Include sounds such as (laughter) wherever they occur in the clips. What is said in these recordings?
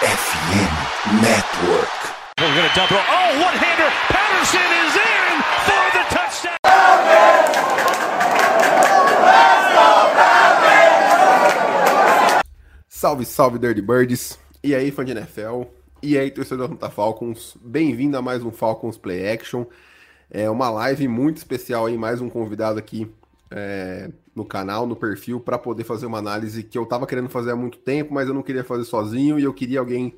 FM Network. We're going to double. Oh, one hander. Patterson is in for the touchdown. Salve, salve, Dirty Birds. E aí, fã de NFL. E aí, torcedor da Santa Falcons. Bem-vindo a mais um Falcons Play Action. É uma live muito especial aí, mais um convidado aqui é, no canal, no perfil, para poder fazer uma análise que eu tava querendo fazer há muito tempo, mas eu não queria fazer sozinho e eu queria alguém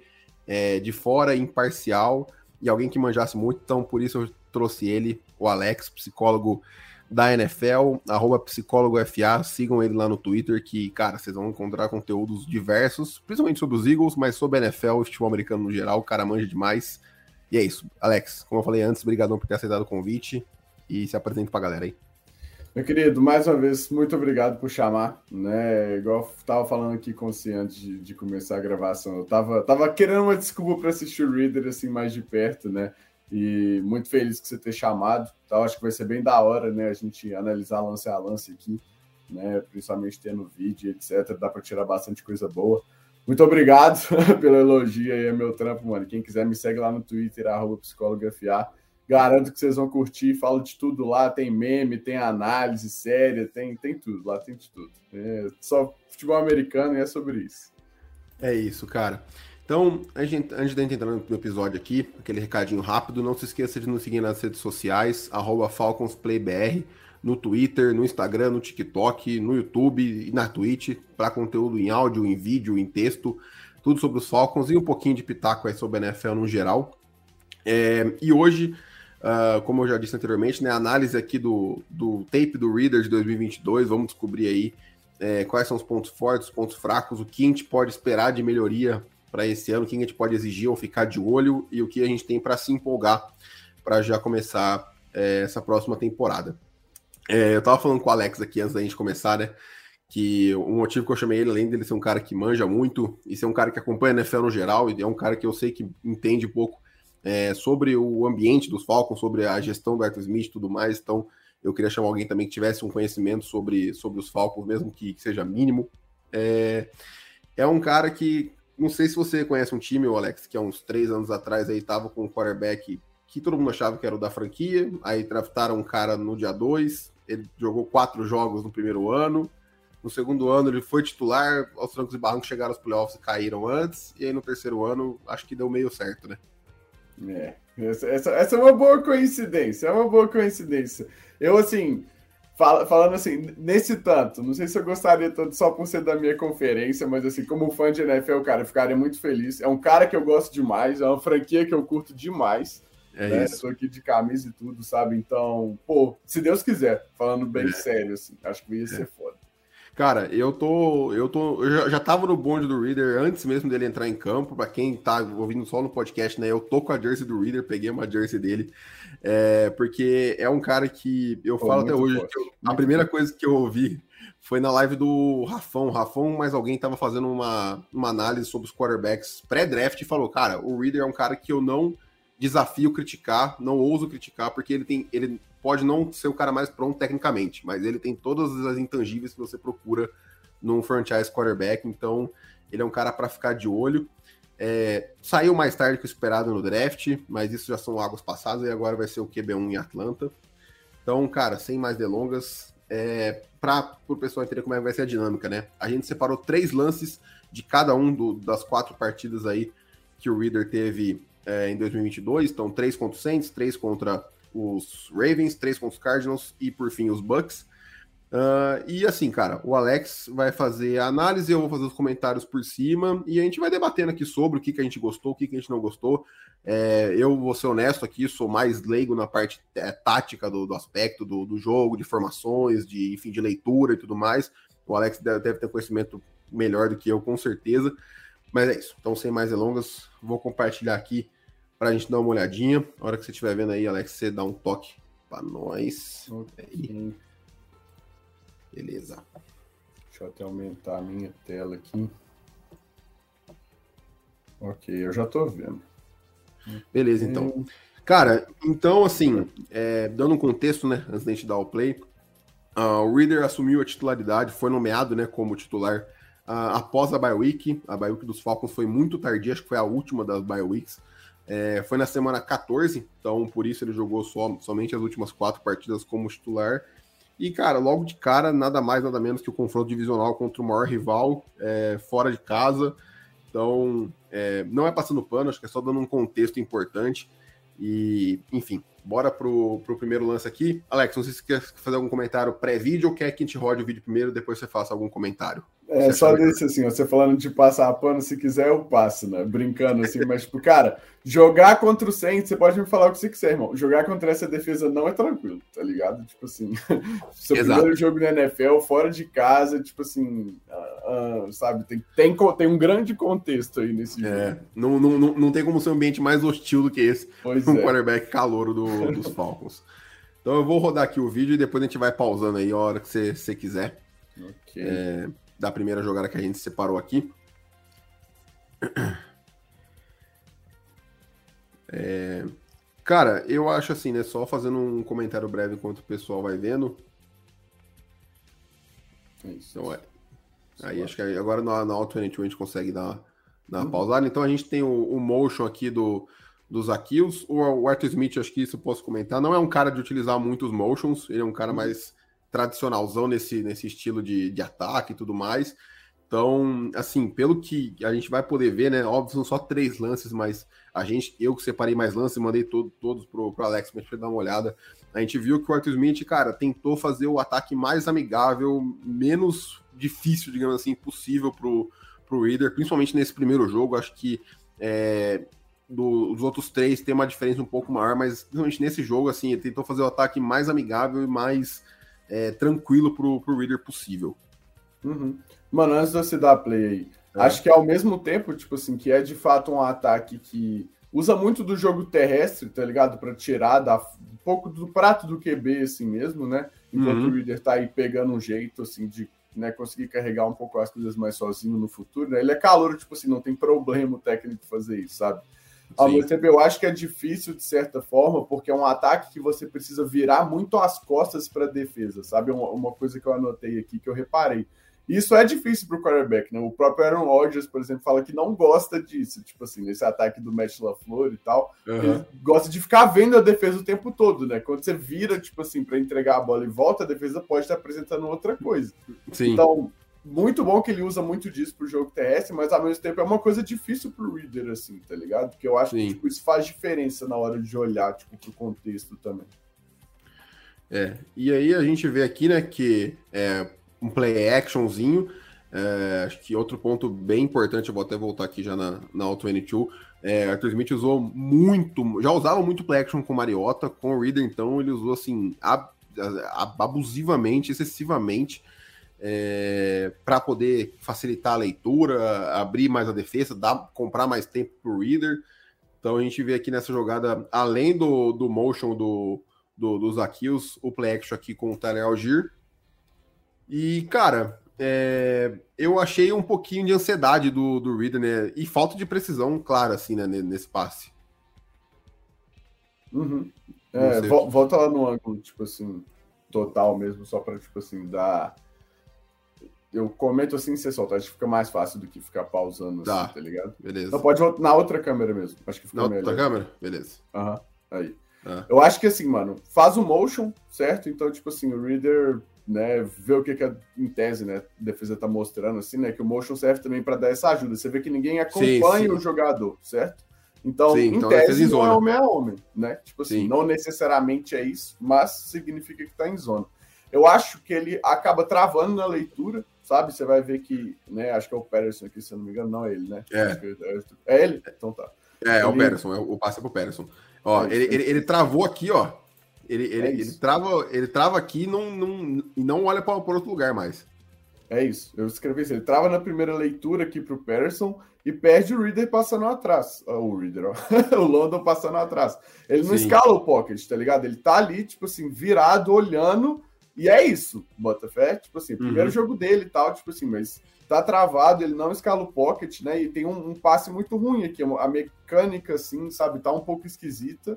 é, de fora, imparcial e alguém que manjasse muito, então por isso eu trouxe ele, o Alex, psicólogo da NFL, arroba psicólogoFA, sigam ele lá no Twitter, que, cara, vocês vão encontrar conteúdos diversos, principalmente sobre os Eagles, mas sobre a NFL e futebol americano no geral, o cara manja demais. E é isso. Alex, como eu falei antes, obrigadão por ter aceitado o convite e se apresente pra galera aí. Meu querido, mais uma vez, muito obrigado por chamar, né? Igual eu tava falando aqui com você antes de, de começar a gravação, eu tava, tava querendo uma desculpa para assistir o Reader assim mais de perto, né? E muito feliz que você ter chamado. Tá? Acho que vai ser bem da hora, né? A gente analisar lance a lance aqui, né? Principalmente tendo vídeo, etc. Dá para tirar bastante coisa boa. Muito obrigado (laughs) pelo elogio aí, é meu trampo, mano. Quem quiser me segue lá no Twitter, arroba. Garanto que vocês vão curtir, falo de tudo lá, tem meme, tem análise séria, tem, tem tudo, lá tem de tudo. É só futebol americano e é sobre isso. É isso, cara. Então, a gente, antes de entrar no episódio aqui, aquele recadinho rápido, não se esqueça de nos seguir nas redes sociais, FalconsPlayBR, no Twitter, no Instagram, no TikTok, no YouTube e na Twitch, para conteúdo em áudio, em vídeo, em texto, tudo sobre os Falcons e um pouquinho de pitaco aí sobre a NFL no geral. É, e hoje Uh, como eu já disse anteriormente, né, análise aqui do, do tape do Reader de 2022, vamos descobrir aí é, quais são os pontos fortes, os pontos fracos, o que a gente pode esperar de melhoria para esse ano, o que a gente pode exigir ou ficar de olho e o que a gente tem para se empolgar para já começar é, essa próxima temporada. É, eu estava falando com o Alex aqui antes da gente começar, né? Que o motivo que eu chamei ele, além dele ser um cara que manja muito e ser um cara que acompanha a NFL no geral, e é um cara que eu sei que entende pouco é, sobre o ambiente dos Falcons, sobre a gestão do Arthur Smith e tudo mais. Então, eu queria chamar alguém também que tivesse um conhecimento sobre, sobre os Falcons, mesmo que, que seja mínimo. É, é um cara que, não sei se você conhece um time, o Alex, que há uns três anos atrás aí estava com um quarterback que todo mundo achava que era o da franquia, aí draftaram um cara no dia 2, ele jogou quatro jogos no primeiro ano, no segundo ano ele foi titular, aos trancos e barrancos chegaram aos playoffs e caíram antes, e aí no terceiro ano acho que deu meio certo, né? É, essa, essa, essa, é uma boa coincidência, é uma boa coincidência. Eu, assim, fala, falando assim, nesse tanto, não sei se eu gostaria tanto só por ser da minha conferência, mas assim, como fã de NFL, cara, eu ficaria muito feliz. É um cara que eu gosto demais, é uma franquia que eu curto demais. É né? isso. Estou aqui de camisa e tudo, sabe? Então, pô, se Deus quiser, falando bem é. sério, assim, acho que ia ser é. foda. Cara, eu tô. Eu tô. Eu já, já tava no bonde do Reader antes mesmo dele entrar em campo. Para quem tá ouvindo só no podcast, né? Eu tô com a jersey do Reader, peguei uma jersey dele. É, porque é um cara que eu Pô, falo até hoje. Eu, a primeira coisa que eu ouvi foi na live do Rafão. Rafão, mais alguém tava fazendo uma, uma análise sobre os quarterbacks pré-draft e falou: Cara, o Reader é um cara que eu não desafio criticar, não ouso criticar, porque ele tem. Ele pode não ser o cara mais pronto tecnicamente, mas ele tem todas as intangíveis que você procura num franchise quarterback, então ele é um cara para ficar de olho. É, saiu mais tarde que o esperado no draft, mas isso já são águas passadas e agora vai ser o QB1 em Atlanta. Então, cara, sem mais delongas, é, para o pessoal entender como é que vai ser a dinâmica, né? A gente separou três lances de cada um do, das quatro partidas aí que o Reader teve é, em 2022. Então, três contra o Saints, três contra os Ravens, três contra os Cardinals e por fim os Bucks. Uh, e assim, cara, o Alex vai fazer a análise, eu vou fazer os comentários por cima e a gente vai debatendo aqui sobre o que, que a gente gostou, o que, que a gente não gostou. É, eu vou ser honesto aqui, sou mais leigo na parte é, tática do, do aspecto do, do, jogo, de formações, de enfim, de leitura e tudo mais. O Alex deve ter conhecimento melhor do que eu, com certeza. Mas é isso. Então, sem mais delongas, vou compartilhar aqui para a gente dar uma olhadinha. A hora que você estiver vendo aí, Alex, você dá um toque para nós. Okay. Beleza. Deixa eu até aumentar a minha tela aqui. Ok, eu já estou vendo. Beleza, então. Cara, então, assim, é, dando um contexto, né, antes da gente dar o play, uh, o Reader assumiu a titularidade, foi nomeado, né, como titular uh, após a bye week. A bye week dos Falcons foi muito tardia, acho que foi a última das bye weeks. É, foi na semana 14, então por isso ele jogou só, somente as últimas quatro partidas como titular. E, cara, logo de cara, nada mais, nada menos que o confronto divisional contra o maior rival, é, fora de casa. Então, é, não é passando pano, acho que é só dando um contexto importante. E, enfim, bora pro, pro primeiro lance aqui. Alex, não sei se você quer fazer algum comentário pré-vídeo ou quer que a gente rode o vídeo primeiro, depois você faça algum comentário. É, só desse assim, você falando de passar pano, se quiser eu passo, né? Brincando assim, mas tipo, cara, jogar contra o Saints, você pode me falar o que você quiser, irmão. Jogar contra essa defesa não é tranquilo, tá ligado? Tipo assim, (laughs) seu Exato. primeiro jogo na NFL, fora de casa, tipo assim, uh, uh, sabe? Tem, tem, tem um grande contexto aí nesse é, jogo. Não, não, não, não tem como ser um ambiente mais hostil do que esse, pois (laughs) um é. quarterback calouro do, dos (laughs) Falcons. Então eu vou rodar aqui o vídeo e depois a gente vai pausando aí a hora que você, você quiser. Ok. É da primeira jogada que a gente separou aqui. É, cara, eu acho assim, né? Só fazendo um comentário breve enquanto o pessoal vai vendo. Isso. Então, é. Aí acho que agora na, na Auto 22 a gente consegue dar, dar uma uhum. pausada. Então a gente tem o, o motion aqui do, dos Akils. O, o Arthur Smith, acho que isso eu posso comentar. Não é um cara de utilizar muitos motions, ele é um cara uhum. mais tradicionalzão nesse, nesse estilo de, de ataque e tudo mais. Então, assim, pelo que a gente vai poder ver, né? Óbvio, são só três lances, mas a gente, eu que separei mais lances, mandei todo, todos pro, pro Alex gente dar uma olhada. A gente viu que o Arthur Smith, cara, tentou fazer o ataque mais amigável, menos difícil, digamos assim, possível pro, pro Reader, principalmente nesse primeiro jogo. Acho que é, do, dos outros três tem uma diferença um pouco maior, mas principalmente nesse jogo, assim, ele tentou fazer o ataque mais amigável e mais é, tranquilo pro, pro reader possível. Uhum. Mano, antes de você dar play aí, é. acho que ao mesmo tempo, tipo assim, que é de fato um ataque que usa muito do jogo terrestre, tá ligado? Para tirar da, um pouco do prato do QB, assim mesmo, né? Enquanto uhum. o Reader tá aí pegando um jeito, assim, de né, conseguir carregar um pouco as coisas mais sozinho no futuro, né? Ele é calor, tipo assim, não tem problema técnico fazer isso, sabe? Ao mesmo tempo, eu acho que é difícil de certa forma, porque é um ataque que você precisa virar muito as costas para a defesa, sabe? Uma, uma, coisa que eu anotei aqui, que eu reparei. Isso é difícil para o quarterback, né? O próprio Aaron Rodgers, por exemplo, fala que não gosta disso, tipo assim, nesse ataque do Matt LaFleur e tal. Uhum. Ele gosta de ficar vendo a defesa o tempo todo, né? Quando você vira, tipo assim, para entregar a bola e volta, a defesa pode estar apresentando outra coisa. Sim. Então, muito bom que ele usa muito disso pro jogo terrestre, mas ao mesmo tempo é uma coisa difícil pro reader, assim, tá ligado? Porque eu acho Sim. que tipo, isso faz diferença na hora de olhar, tipo, pro contexto também. É, e aí a gente vê aqui, né, que é um play actionzinho, é, acho que outro ponto bem importante, eu vou até voltar aqui já na, na Auto 22, é, Arthur Smith usou muito, já usava muito play action com Mariota, com o Reader, então ele usou assim, ab, abusivamente, excessivamente, é, para poder facilitar a leitura, abrir mais a defesa, dar, comprar mais tempo para o reader. Então a gente vê aqui nessa jogada, além do, do motion do, do, dos Akils, o play action aqui com o Tyler Algier. E, cara, é, eu achei um pouquinho de ansiedade do, do Reader, né? E falta de precisão, claro, assim, né, nesse passe. Uhum. É, volta lá no ângulo, tipo assim, total mesmo, só para, tipo assim, dar eu comento assim e você solta. Acho que fica mais fácil do que ficar pausando tá, assim, tá ligado? Beleza. Então pode voltar na outra câmera mesmo. Acho que fica na melhor. outra câmera? Beleza. Aham, uhum, aí. Ah. Eu acho que assim, mano, faz o motion, certo? Então, tipo assim, o reader, né, vê o que, que a, em tese, né, a defesa tá mostrando, assim, né, que o motion serve também para dar essa ajuda. Você vê que ninguém acompanha sim, sim. o jogador, certo? Então, sim, em então tese, não é homem a homem, né? Tipo assim, não necessariamente é isso, mas significa que tá em zona. Eu acho que ele acaba travando na leitura, sabe? Você vai ver que, né? Acho que é o Patterson aqui, se eu não me engano, não é ele, né? É. É, é ele? Então tá. É, é o Patterson, é o passe é pro Patterson. Ó, é, ele, ele, ele, travou aqui, ó. Ele, ele, é ele, trava, ele trava aqui e não, não, não olha para outro lugar mais. É isso, eu escrevi isso. Ele trava na primeira leitura aqui pro Patterson e perde o Reader passando atrás. Oh, o Reader, ó. (laughs) o London passando atrás. Ele não Sim. escala o pocket, tá ligado? Ele tá ali, tipo assim, virado, olhando e é isso, Botafé. Tipo assim, primeiro uhum. jogo dele e tal, tipo assim, mas tá travado, ele não escala o pocket, né? E tem um, um, passe muito ruim aqui. A mecânica, assim, sabe, tá um pouco esquisita,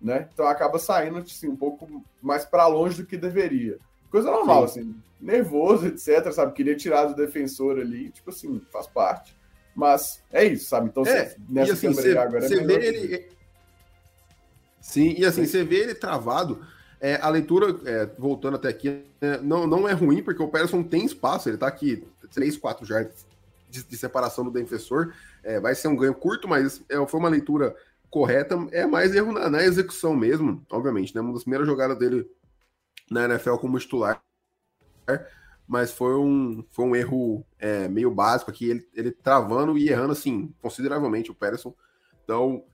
né? Então acaba saindo, assim, um pouco mais para longe do que deveria. Coisa normal, Sim. assim, nervoso, etc, sabe? Queria tirar do defensor ali, tipo assim, faz parte. Mas é isso, sabe? Então, é, nessa assim, cê, agora é vê ele... Sim, e assim, você vê ele travado, é, a leitura, é, voltando até aqui, é, não, não é ruim, porque o Persson tem espaço, ele tá aqui 3, 4 jardas de, de, separação do defensor, é, vai ser um ganho curto, mas é, foi uma leitura correta, é mais erro na, na, execução mesmo, obviamente, né? Uma das primeiras jogadas dele na NFL como titular, mas foi um, foi um erro é, meio básico aqui, ele, ele travando e errando, assim, consideravelmente o Patterson. Então,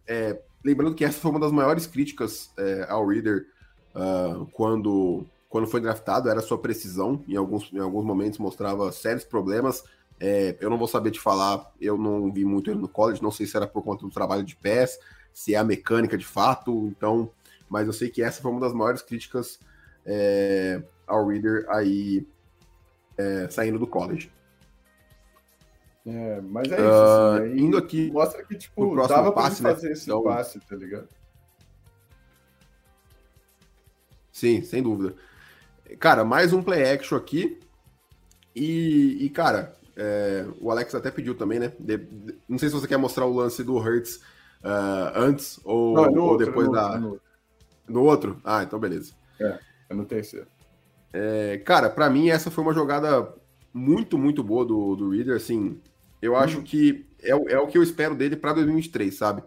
lembrando que essa foi uma das maiores críticas ao Reader uh, quando, quando foi draftado, era sua precisão, em alguns, em alguns momentos mostrava sérios problemas. É, eu não vou saber te falar, eu não vi muito ele no college, não sei se era por conta do trabalho de pés, se é a mecânica de fato, então, mas eu sei que essa foi uma das maiores críticas é, ao Reader aí é, saindo do college. É, mas é isso. Uh, assim, indo aqui. Mostra que, tipo, dava passe, pra fazer né? esse então, passe, tá ligado? Sim, sem dúvida. Cara, mais um play action aqui. E, e cara, é, o Alex até pediu também, né? De, de, não sei se você quer mostrar o lance do Hertz uh, antes ou, não, ou outro, depois no da. Outro, no, outro. no outro? Ah, então beleza. É, é no terceiro. É, cara, para mim essa foi uma jogada muito, muito boa do, do Reader. Assim, eu acho uhum. que é, é o que eu espero dele para 2023, sabe?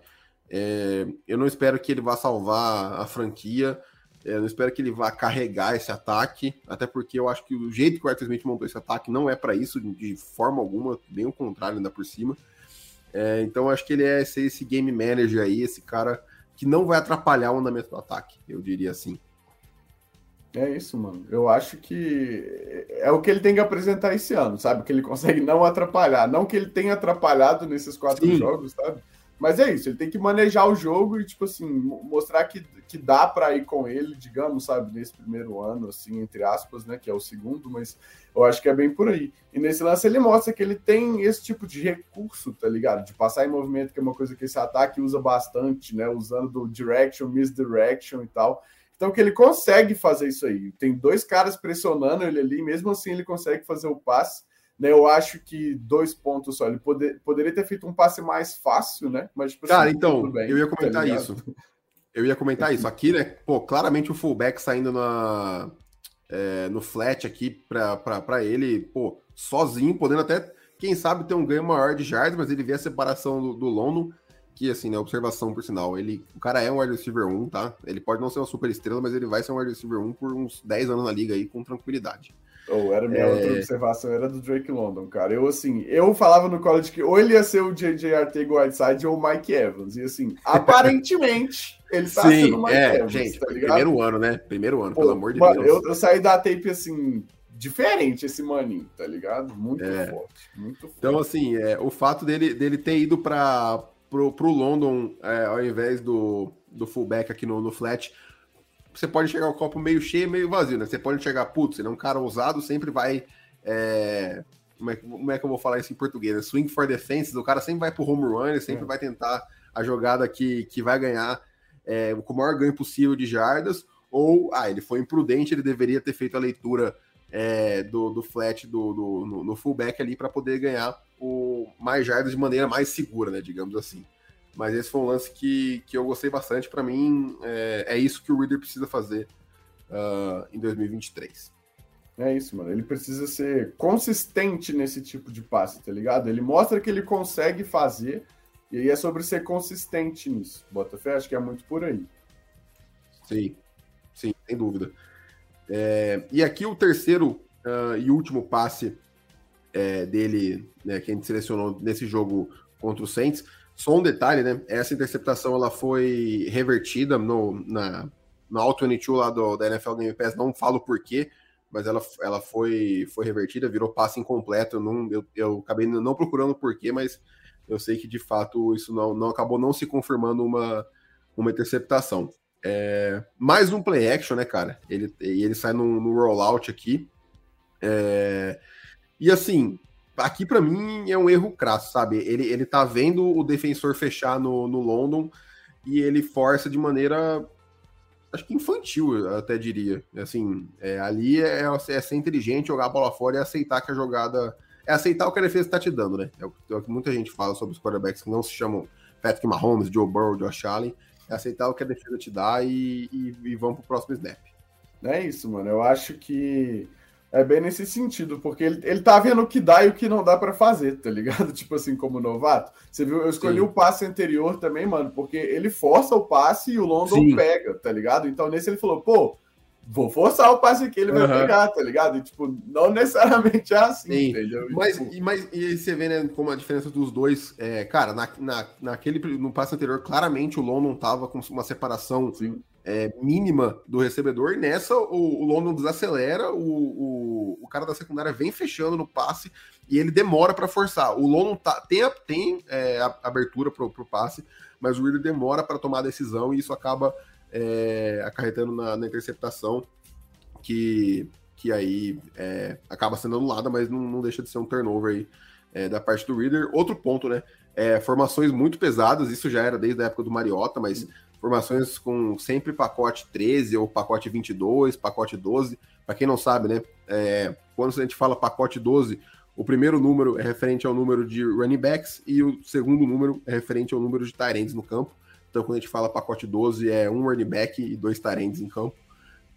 É, eu não espero que ele vá salvar a franquia. Eu não espero que ele vá carregar esse ataque, até porque eu acho que o jeito que o Arthur Smith montou esse ataque não é para isso, de forma alguma, bem o contrário, ainda por cima. É, então acho que ele é esse, esse game manager aí, esse cara que não vai atrapalhar o andamento do ataque, eu diria assim. É isso, mano. Eu acho que é o que ele tem que apresentar esse ano, sabe? Que ele consegue não atrapalhar. Não que ele tenha atrapalhado nesses quatro Sim. jogos, sabe? Mas é isso, ele tem que manejar o jogo e, tipo assim, mostrar que, que dá para ir com ele, digamos, sabe, nesse primeiro ano, assim, entre aspas, né, que é o segundo, mas eu acho que é bem por aí. E nesse lance ele mostra que ele tem esse tipo de recurso, tá ligado? De passar em movimento, que é uma coisa que esse ataque usa bastante, né, usando do direction, misdirection e tal. Então, que ele consegue fazer isso aí. Tem dois caras pressionando ele ali, mesmo assim ele consegue fazer o passe. Né, eu acho que dois pontos só. Ele poder, poderia ter feito um passe mais fácil, né? Mas, tipo, Cara, assim, então, bem, eu ia comentar tá isso. Eu ia comentar isso. Aqui, né? Pô, claramente o fullback saindo na, é, no flat aqui para ele, pô, sozinho, podendo até, quem sabe, ter um ganho maior de jardas, mas ele vê a separação do, do Lono, que, assim, né? Observação por sinal. Ele, o cara é um wide receiver 1, tá? Ele pode não ser uma super estrela, mas ele vai ser um wide receiver 1 por uns 10 anos na liga aí, com tranquilidade. Ou era minha é... outra observação, era do Drake London, cara. Eu, assim, eu falava no college que ou ele ia ser o JJ Artego Whiteside ou o Mike Evans. E, assim, aparentemente, (laughs) ele tá Sim, sendo o Mike é, Evans, gente, tá primeiro ano, né? Primeiro ano, Pô, pelo amor de mano, Deus. Eu, eu, saí da tape, assim, diferente esse maninho, tá ligado? Muito é. forte, muito forte. Então, assim, é, o fato dele, dele ter ido para pro, pro London é, ao invés do, do fullback aqui no, no flat você pode chegar o copo meio cheio, meio vazio, né? Você pode chegar, putz, ele é um cara ousado, sempre vai. É... Como, é, como, é, que eu vou falar isso em português? Né? Swing for defense, o cara sempre vai pro home run, ele sempre é. vai tentar a jogada que, que vai ganhar é, com o maior ganho possível de jardas, ou, ah, ele foi imprudente, ele deveria ter feito a leitura é, do, do flat do, do no, no fullback ali para poder ganhar o mais jardas de maneira mais segura, né? Digamos assim. Mas esse foi um lance que, que eu gostei bastante. Para mim, é, é, isso que o Reader precisa fazer uh, em 2023. É isso, mano. Ele precisa ser consistente nesse tipo de passe, tá ligado? Ele mostra que ele consegue fazer, e aí é sobre ser consistente nisso. Botafé, acho que é muito por aí. Sim, sim, sem dúvida. É, e aqui o terceiro uh, e último passe é, dele, né, que a gente selecionou nesse jogo contra o Saints, só um detalhe, né? Essa interceptação ela foi revertida no, na, no Auto 22 lá do, da NFL Game Pass, não falo por quê, mas ela, ela foi, foi revertida, virou passe incompleto. Eu, não, eu, eu acabei não procurando por quê, mas eu sei que de fato isso não, não acabou não se confirmando uma, uma interceptação. É, mais um play action, né, cara? Ele, ele sai no, no rollout aqui. É, e assim, aqui para mim é um erro crasso, sabe? Ele, ele tá vendo o defensor fechar no, no London e ele força de maneira acho que infantil, eu até diria. Assim, é, ali é, é, ser inteligente, jogar a bola fora e aceitar que a jogada. É aceitar o que a defesa está te dando, né? É o, é o, que muita gente fala sobre os quarterbacks que não se chamam Patrick Mahomes, Joe Burrow, Josh Allen. É aceitar o que a defesa te dá e, e, e vamos pro próximo snap. É isso, mano. Eu acho que é bem nesse sentido, porque ele, ele tá vendo o que dá e o que não dá para fazer, tá ligado? (laughs) Tipo assim, como novato. Você viu, eu escolhi Sim. o passe anterior também, mano, porque ele força o passe e o London Sim. pega, tá ligado? Então nesse ele falou, pô, vou forçar o passe aqui, ele vai pegar, tá ligado? E, tipo, não necessariamente é assim, Sim. entendeu? Mas, tipo... e, mas e você vê, né, como a diferença dos dois, é, cara, na, na, naquele, no passe anterior, claramente o London tava com uma separação é, mínima do recebedor, e nessa o, o London desacelera, o, o, o, cara da secundária vem fechando no passe e ele demora para forçar. O London tá, tem, tem é, abertura para o passe, mas o Reader demora para tomar a decisão e isso acaba é, acarretando na, na, interceptação, que, que aí é, acaba sendo anulada, mas não, não, deixa de ser um turnover aí é, da parte do Reader. Outro ponto, né? É, formações muito pesadas, isso já era desde a época do Mariota, mas formações com sempre pacote 13 ou pacote 22, pacote 12. Para quem não sabe, né? É, quando a gente fala pacote 12, o primeiro número é referente ao número de running backs e o segundo número é referente ao número de tarentes no campo. Então, quando a gente fala pacote 12, é um running back e dois tarentes em campo,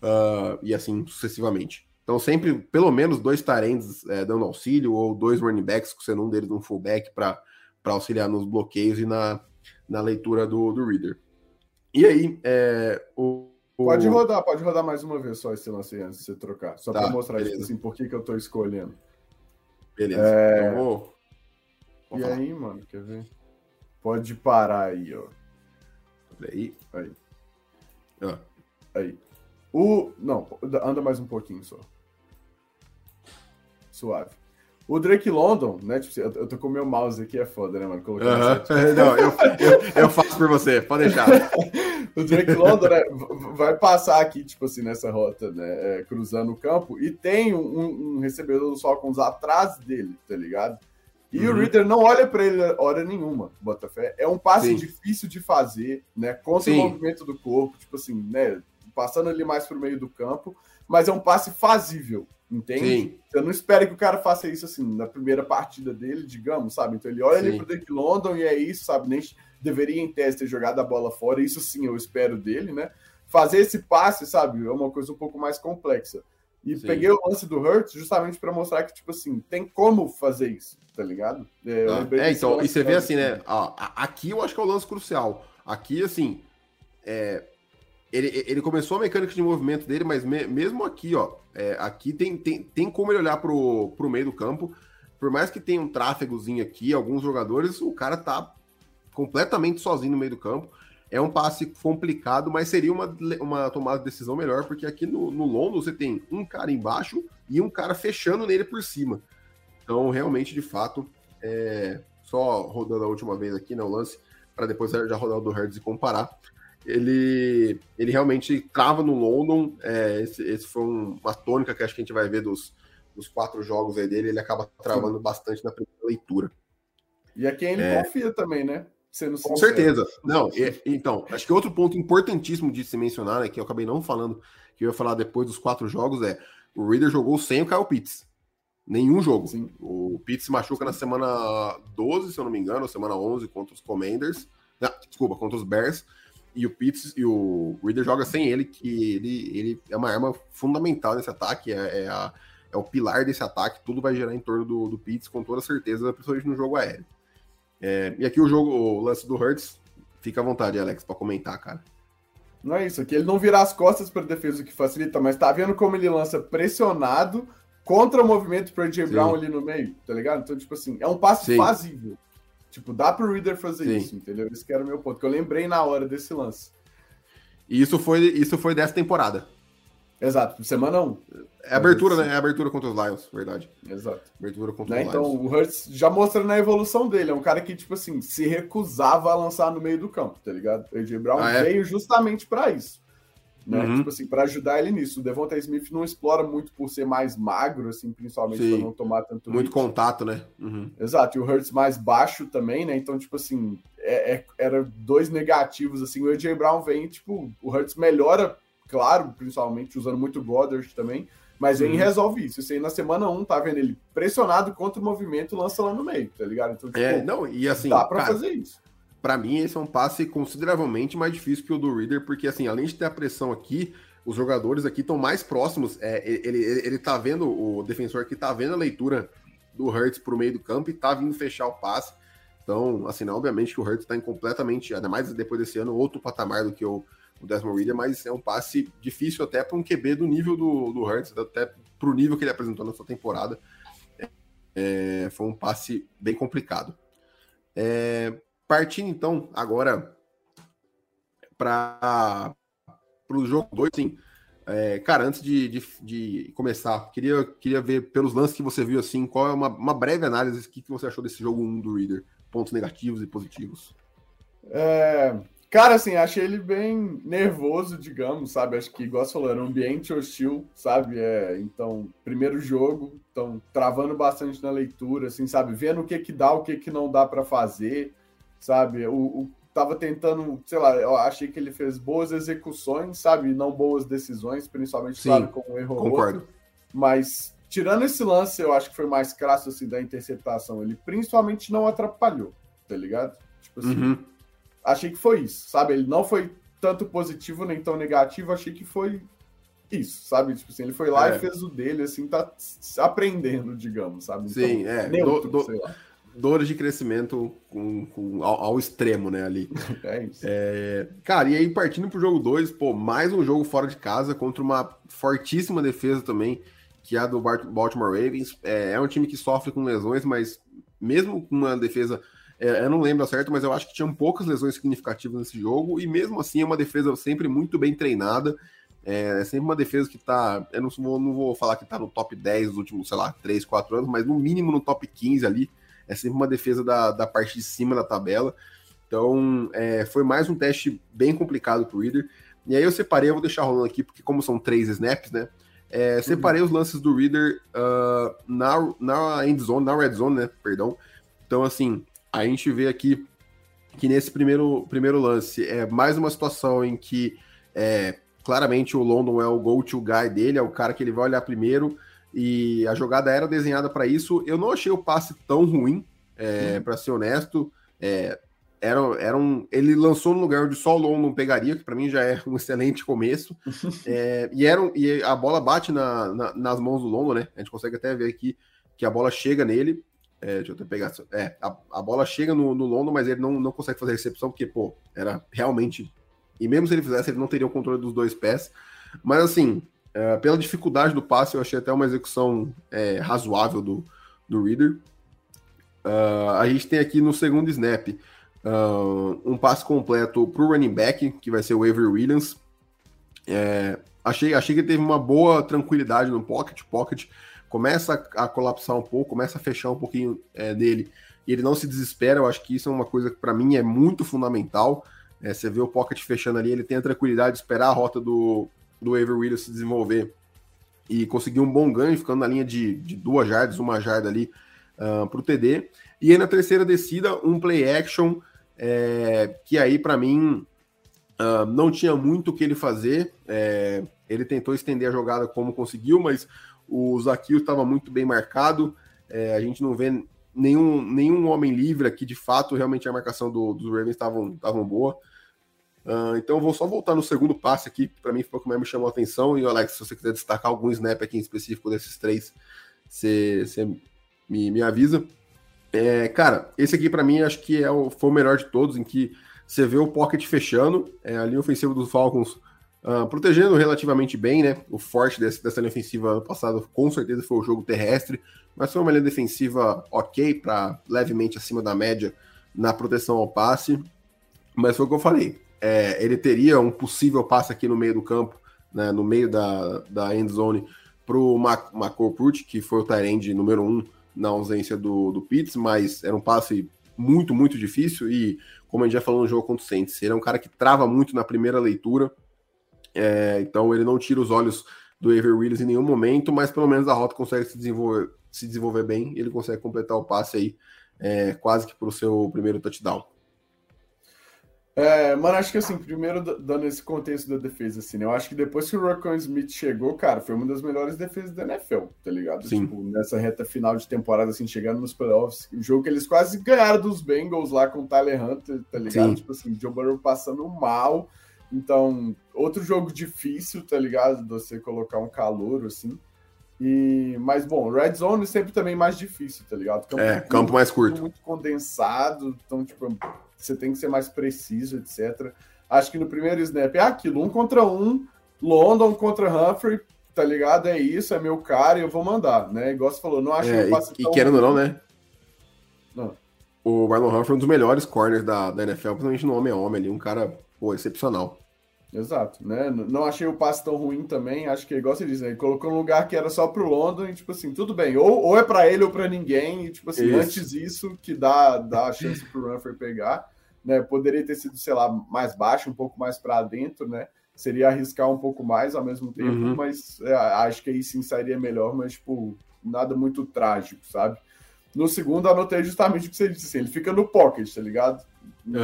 uh, e assim sucessivamente. Então, sempre pelo menos dois tarentes é, dando auxílio, ou dois running backs, sendo um deles um fullback para auxiliar nos bloqueios e na, na leitura do, do reader. E aí, é, o, o, Pode rodar, pode rodar mais uma vez só esse lance antes de você trocar. Só tá, para mostrar isso, assim, por que, que eu tô escolhendo. Beleza. É... Então vou... vou e falar. aí, mano, quer ver? Pode parar aí, ó. Aí. Aí. Ah. Aí. O. Não, anda mais um pouquinho só. Suave. O Drake London, né? Tipo, eu, tô com o meu mouse aqui, é foda, né, mano? Colocar uh -huh. Não, eu, eu, eu, faço por você, pode deixar. (laughs) o Drake London né, vai passar aqui, tipo assim, nessa rota, né? É, cruzando o campo, e tem um, um recebedor do Falcons atrás dele, tá ligado? E uhum. o Reader não olha para ele hora nenhuma, Botafé. É um passe Sim. difícil de fazer, né? Contra Sim. o movimento do corpo, tipo assim, né? Passando ali mais pro meio do campo, mas é um passe fazível. Entende? Sim. Eu não espero que o cara faça isso assim na primeira partida dele, digamos, sabe? Então ele olha sim. ali pro Drake London e é isso, sabe? Nem deveria em tese ter jogado a bola fora, isso sim eu espero dele, né? Fazer esse passe, sabe? É uma coisa um pouco mais complexa. E sim. peguei o lance do Hurts justamente para mostrar que, tipo assim, tem como fazer isso, tá ligado? É, ah, é então, e você vê assim, né? Ó, aqui eu acho que é o lance crucial. Aqui, assim, é, ele, ele começou a mecânica de movimento dele, mas me, mesmo aqui, ó, é, aqui tem, tem, tem como ele olhar pro, pro meio do campo. Por mais que tenha um tráfegozinho aqui, alguns jogadores, o cara tá completamente sozinho no meio do campo. É um passe complicado, mas seria uma, uma tomada de decisão melhor, porque aqui no, no London você tem um cara embaixo e um cara fechando nele por cima. Então, realmente, de fato, é, só rodando a última vez aqui, né, o lance, para depois já rodar o do Hertz e comparar ele, ele realmente trava no London. É, esse, esse foi um, uma tônica que acho que a gente vai ver dos, dos quatro jogos aí dele. Ele acaba travando Sim. bastante na primeira leitura. E a quem ele é, confia também, né? Sendo com certeza. Não, e, então, acho que outro ponto importantíssimo de se mencionar, né, que eu acabei não falando, que eu ia falar depois dos quatro jogos, é o Reader jogou sem o Kyle Pitts. Nenhum jogo. Sim. O Pitts se machuca na semana 12, se eu não me engano, ou semana 11 contra os Commanders. Não, desculpa, contra os Bears e o Pitts e o Reader joga sem ele, que ele, ele é uma arma fundamental nesse ataque, é, é, a, é o pilar desse ataque, tudo vai gerar em torno do, do Pitts com toda certeza, principalmente no jogo aéreo. É, e aqui o jogo, o lance do Hurts, fica à vontade, Alex, para comentar, cara. Não é isso, aqui ele não virar as costas para defesa, o que facilita, mas tá vendo como ele lança pressionado contra o movimento para J. Brown ali no meio, tá ligado? Então, tipo assim, é um passe Sim. fazível. Tipo, dá pro reader fazer Sim. isso, entendeu? Esse que era o meu ponto, que eu lembrei na hora desse lance. E isso foi, isso foi dessa temporada. Exato, semana 1. É abertura, né? É abertura contra os Lions, verdade. Exato. Abertura contra né? os então, Lions. Então, o Hurts já mostra na evolução dele. É um cara que, tipo assim, se recusava a lançar no meio do campo, tá ligado? O AJ Brown ah, é? veio justamente para isso né? Uhum. Tipo assim, para ajudar ele nisso. O Devonta Smith não explora muito por ser mais magro, assim, principalmente para não tomar tanto. Muito hit. contato, né? Uhum. Exato, e o Hurts mais baixo também, né? Então, tipo assim, é, é, era dois negativos, assim. O AJ Brown vem, tipo, o Hurts melhora claro, principalmente usando muito Goddard também, mas ele uhum. resolve isso. Isso aí na semana 1, tá vendo ele pressionado contra o movimento, lança lá no meio, tá ligado? Então, tipo, é, não, e assim, dá pra cara, fazer isso. Para mim, esse é um passe consideravelmente mais difícil que o do Reader, porque assim, além de ter a pressão aqui, os jogadores aqui estão mais próximos. É, ele, ele, ele tá vendo, o defensor aqui tá vendo a leitura do Hurts pro meio do campo e tá vindo fechar o passe. Então, assim, não, obviamente que o Hurts tá em completamente, ainda mais depois desse ano, outro patamar do que o, o Desmond Reader, mas é um passe difícil até para um QB do nível do, do Hurts, até pro nível que ele apresentou na sua temporada. É, foi um passe bem complicado. É, partindo então agora para o jogo 2, sim. É, cara, antes de, de, de, começar, queria, queria ver pelos lances que você viu, assim, qual é uma, uma breve análise, o que, que você achou desse jogo 1 do Reader? Pontos negativos e positivos. É, cara, assim, achei ele bem nervoso, digamos, sabe? Acho que, igual você falou, era um ambiente hostil, sabe? É, então, primeiro jogo, então, travando bastante na leitura, assim, sabe? Vendo o que que dá, o que que não dá para fazer, sabe? O, o estava tentando, sei lá, eu achei que ele fez boas execuções, sabe? Não boas decisões, principalmente, Sim, claro, com um erro concordo. outro. Mas, tirando esse lance, eu acho que foi mais crasso, assim, da interceptação. Ele principalmente não atrapalhou, tá ligado? Tipo assim, uhum. Achei que foi isso, sabe? Ele não foi tanto positivo nem tão negativo, achei que foi isso, sabe? Tipo assim, ele foi lá é. e fez o dele, assim, tá aprendendo, digamos, sabe? Então, Sim, é. Neutro, do, do dores de crescimento com, com ao, ao, extremo, né, ali. (laughs) É isso. É, cara, e aí partindo pro jogo 2, pô, mais um jogo fora de casa contra uma fortíssima defesa também, que é a do Baltimore Ravens. É, é um time que sofre com lesões, mas mesmo com uma defesa, é, eu não lembro certo, mas eu acho que tinham poucas lesões significativas nesse jogo, e mesmo assim é uma defesa sempre muito bem treinada. É, é sempre uma defesa que tá. Eu não vou, não vou falar que tá no top 10 dos últimos, sei lá, 3, 4 anos, mas no mínimo no top 15 ali é sempre uma defesa da, da parte de cima da tabela. Então, é, foi mais um teste bem complicado para o Reader. E aí eu separei, eu vou deixar rolando aqui, porque como são três snaps, né? É, separei uhum. os lances do Reader uh, na, na end zone, na red zone, né? Perdão. Então, assim, a gente vê aqui que nesse primeiro, primeiro lance é mais uma situação em que é, claramente o London é o go-to guy dele, é o cara que ele vai olhar primeiro e a jogada era desenhada para isso. Eu não achei o passe tão ruim, é, para ser honesto. É, era, era um, ele lançou no lugar onde só o London pegaria, que para mim já é um (laughs) excelente começo. (laughs) é, e, era, e a bola bate na, na, nas mãos do London, né? A gente consegue até ver aqui que a bola chega nele. É, deixa eu até pegar. É, a, a bola chega no, no London, mas ele não, não consegue fazer a recepção, porque, pô, era realmente. E mesmo se ele fizesse, ele não teria o controle dos dois pés. Mas assim, é, pela dificuldade do passe, eu achei até uma execução é, razoável do, do Reader. Uh, a gente tem aqui no segundo snap uh, um passe completo para o running back, que vai ser o Avery Williams. É, achei, achei que teve uma boa tranquilidade no pocket. Pocket começa a, colapsar um pouco, começa a fechar um pouquinho é, dele e ele não se desespera. Eu acho que isso é uma coisa que para mim é muito fundamental. É, você vê o pocket fechando ali, ele tem a tranquilidade de esperar a rota do, do Avery Williams se desenvolver e conseguir um bom ganho, ficando na linha de, de duas jardas, uma jarda ali uh, ah, para o TD. E aí na terceira descida, um play action, é, que aí para mim uh, não tinha muito o que ele fazer. É, ele tentou estender a jogada como conseguiu, mas o Zaquio estava muito bem marcado. É, a gente não vê nenhum, nenhum homem livre aqui, de fato, realmente a marcação do, dos Ravens estavam boa. Uh, então vou só voltar no segundo passe aqui, para mim foi o que mais me chamou a atenção. E Alex, se você quiser destacar algum snap aqui em específico desses três, você, me, me avisa. É, cara, esse aqui para mim acho que é o, foi o melhor de todos, em que você vê o pocket fechando, é, a linha ofensiva dos Falcons uh, protegendo relativamente bem, né? O forte desse, dessa linha ofensiva ano passado com certeza foi o jogo terrestre, mas foi uma linha defensiva ok, para levemente acima da média na proteção ao passe. Mas foi o que eu falei é, ele teria um possível passe aqui no meio do campo, né, no meio da, da end zone, para o Macopurt, que foi o Tyrande número um na ausência do, do Pitts, mas era um passe muito, muito difícil e, como a gente já falou no jogo contra o Saints, ele é um cara que trava muito na primeira leitura, é, então ele não tira os olhos do Avery Williams em nenhum momento, mas pelo menos a rota consegue se desenvolver, se desenvolver bem, ele consegue completar o passe aí é, quase que para o seu primeiro touchdown. É, mano, acho que assim, primeiro dando esse contexto da defesa, assim, né? Eu acho que depois que o Rocco Smith chegou, cara, foi uma das melhores defesas da NFL, tá ligado? Sim. Tipo, nessa reta final de temporada, assim, chegando nos playoffs, o jogo que eles quase ganharam dos Bengals lá com o Tyler Hunter, tá ligado? Sim. Tipo assim, Joe Burrow passando mal. Então, outro jogo difícil, tá ligado? Você colocar um calor, assim. E, mas bom, Red Zone sempre também mais difícil, tá ligado? É, muito campo mais curto. Muito condensado, então, tipo, você tem que ser mais preciso, etc. Acho que no primeiro snap é aquilo, um contra um, London contra Humphrey, tá ligado? É isso, é meu cara e eu vou mandar, né? Igual você falou, não acho É, que eu passe e, e querendo ou não, né? Não. O Marlon Humphrey é um dos melhores corners da, da NFL, principalmente no homem a homem ali, um cara, pô, excepcional. Exato, né? Não achei o passe tão ruim também. Acho que, igual você diz, né? Ele colocou um lugar que era só pro London e, tipo assim, tudo bem. Ou, ou é pra ele ou pra ninguém. E, tipo assim, Isso. antes isso, que dá, dá a chance pro Humphrey pegar, né? Poderia ter sido, sei lá, mais baixo, um pouco mais pra dentro, né? Seria arriscar um pouco mais ao mesmo tempo, Uhum. mas é, acho que aí sim sairia melhor, mas, tipo, nada muito trágico, sabe? No segundo, anotei justamente o que você disse, assim, ele fica no pocket, tá ligado?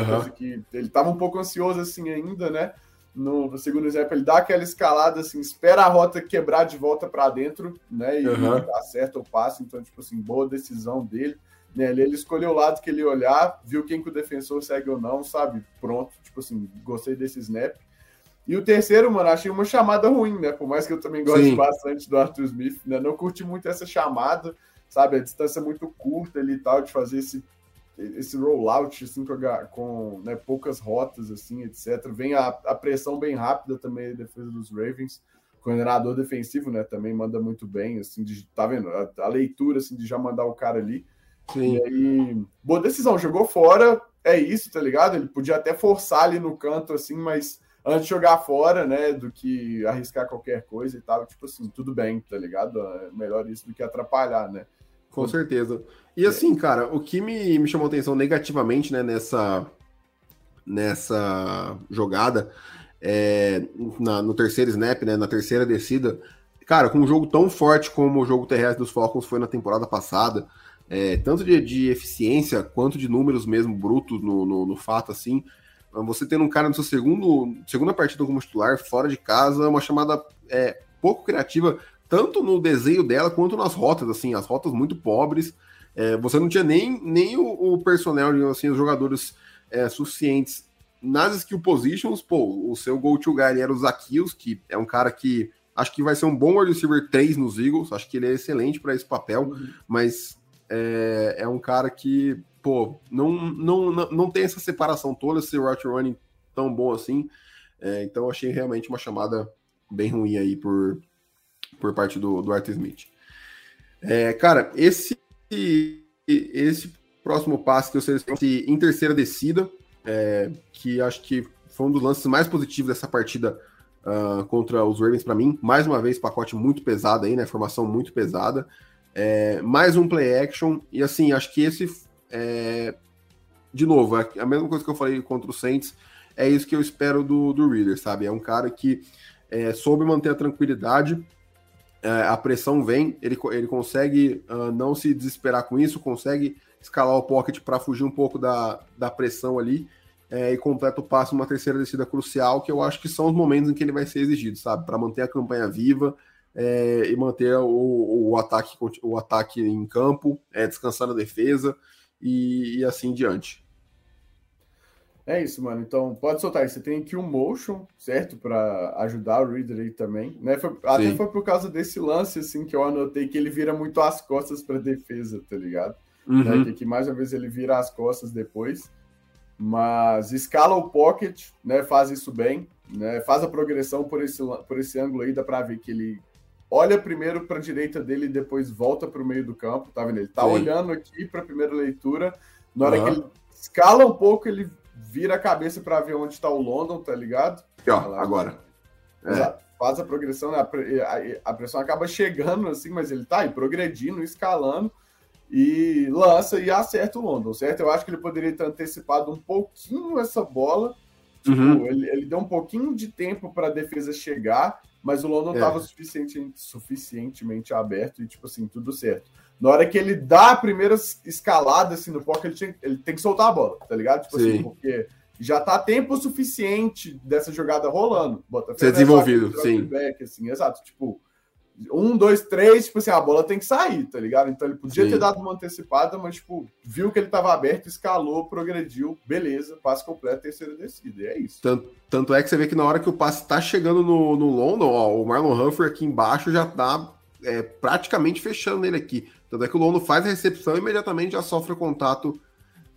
Coisa que ele tava um pouco ansioso assim ainda, né? No, no segundo snap, ele dá aquela escalada assim, espera a rota quebrar de volta para dentro, né? E Aham. acerta o passe, então, tipo assim, boa decisão dele. Né? Ele, ele escolheu o lado que ele olhar, viu quem que o defensor segue ou não, sabe? Pronto, tipo assim, gostei desse snap. E o terceiro, mano, achei uma chamada ruim, né? Por mais que eu também goste Sim. bastante do Arthur Smith, né? Não curti muito essa chamada, sabe? A distância é muito curta ali e tal, de fazer esse, esse rollout, assim, com, a com né, poucas rotas, assim, etc. Vem a, a pressão bem rápida também da defesa dos Ravens. O coordenador defensivo, né, também manda muito bem, assim, de, tá vendo? A, a leitura, assim, de já mandar o cara ali. Sim. E aí, boa decisão, jogou fora, é isso, tá ligado? Ele podia até forçar ali no canto, assim, mas antes de jogar fora, né, do que arriscar qualquer coisa e tal, tipo assim, tudo bem, tá ligado? É melhor isso do que atrapalhar, né? Com certeza. E assim, cara, o que me, me chamou atenção negativamente, né, nessa, nessa jogada, é, na- no terceiro snap, né, na terceira descida, cara, com um jogo tão forte como o jogo terrestre dos Falcons foi na temporada passada, é, tanto de, de eficiência quanto de números mesmo brutos no, no, no fato, assim, você tendo um cara no seu segundo, segunda partida como titular, fora de casa, uma chamada é, pouco criativa, tanto no desenho dela quanto nas rotas, assim, as rotas muito pobres. É, você não tinha nem, nem o, o personnel, assim, os jogadores é, suficientes nas skill positions. Pô, o seu go-to guy era o Zaquios, que é um cara que acho que vai ser um bom wide receiver 3 nos Eagles, acho que ele é excelente para esse papel, mas é, é um cara que, pô, não, não, não, não tem essa separação toda, esse route running tão bom assim. É, então achei realmente uma chamada bem ruim aí por, por parte do, do Arthur Smith. É, cara, esse, esse próximo passe que eu selecionei em terceira descida, é, que acho que foi um dos lances mais positivos dessa partida uh, contra os Ravens para mim. Mais uma vez, pacote muito pesado aí, né? Formação muito pesada. É, mais um play action. E assim, acho que esse. É, de novo, é a mesma coisa que eu falei contra o Saints. É isso que eu espero do, do Reader, sabe? É um cara que é, soube manter a tranquilidade. É, a pressão vem, ele, ele consegue uh, não se desesperar com isso, consegue escalar o pocket para fugir um pouco da, da pressão ali é, e completa o passe numa terceira descida crucial, que eu acho que são os momentos em que ele vai ser exigido, sabe? Para manter a campanha viva é, e manter o, o, ataque, o ataque em campo, é, descansar na defesa e, e assim diante. É isso, mano. Então, pode soltar aí. Você tem aqui um motion, certo? Para ajudar o Reader aí também. Né? Foi, até foi por causa desse lance, assim, que eu anotei que ele vira muito as costas para defesa, tá ligado? Uhum. Né? Que, que mais uma vez ele vira as costas depois. Mas escala o pocket, né? Faz isso bem, né? Faz a progressão por esse, por esse ângulo aí, dá para ver que ele olha primeiro para a direita dele e depois volta para o meio do campo, tá vendo? Ele tá Sim. olhando aqui para a primeira leitura. Na hora uhum. que ele escala um pouco, ele vira a cabeça para ver onde está o London, tá ligado? Aqui, ó, agora. É. Faz a progressão, né? a, pressão acaba chegando assim, mas ele tá aí progredindo, escalando e lança e acerta o London, certo? Eu acho que ele poderia ter antecipado um pouquinho essa bola. Tipo, uhum. ele, ele, deu um pouquinho de tempo para a defesa chegar, mas o London estava é. suficiente, suficientemente aberto e, tipo assim, tudo certo. Na hora que ele dá a primeira escalada assim no pocket, ele, tinha, ele tem que soltar a bola, tá ligado? Tipo Sim. assim, porque já tá tempo suficiente dessa jogada rolando. Bota Ser desenvolvido, sim. Back, assim, exato. Tipo, um, dois, três, tipo assim, a bola tem que sair, tá ligado? Então ele podia sim. ter dado uma antecipada, mas, tipo, viu que ele tava aberto, escalou, progrediu, beleza, passe completo, terceira descida. E é isso. Tanto, tanto é que você vê que na hora que o passe tá chegando no, no London, ó, o Marlon Humphrey aqui embaixo já tá é, praticamente fechando nele aqui. Tanto é que o London faz a recepção e imediatamente já sofre o contato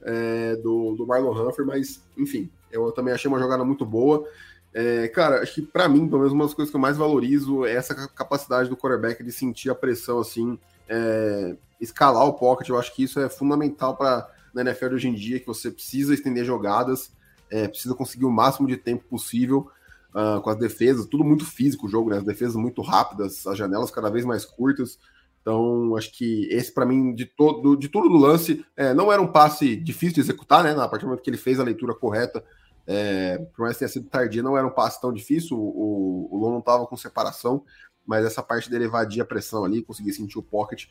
é, do, do Marlon Humphrey, mas enfim, eu também achei uma jogada muito boa. É, cara, acho que para mim, pelo menos, uma das coisas que eu mais valorizo é essa capacidade do quarterback de sentir a pressão, assim, é, escalar o pocket. Eu acho que isso é fundamental para na NFL de hoje em dia, que você precisa estender jogadas, é, precisa conseguir o máximo de tempo possível uh, com as defesas, tudo muito físico o jogo, né? As defesas muito rápidas, as janelas cada vez mais curtas. Então, acho que esse, para mim, de todo de tudo do lance, é, não era um passe difícil de executar, né? A partir do momento que ele fez a leitura correta, é, por mais que tenha sido tardia, não era um passe tão difícil. O, o Lon não estava com separação, mas essa parte dele evadir a pressão ali, conseguir sentir o pocket,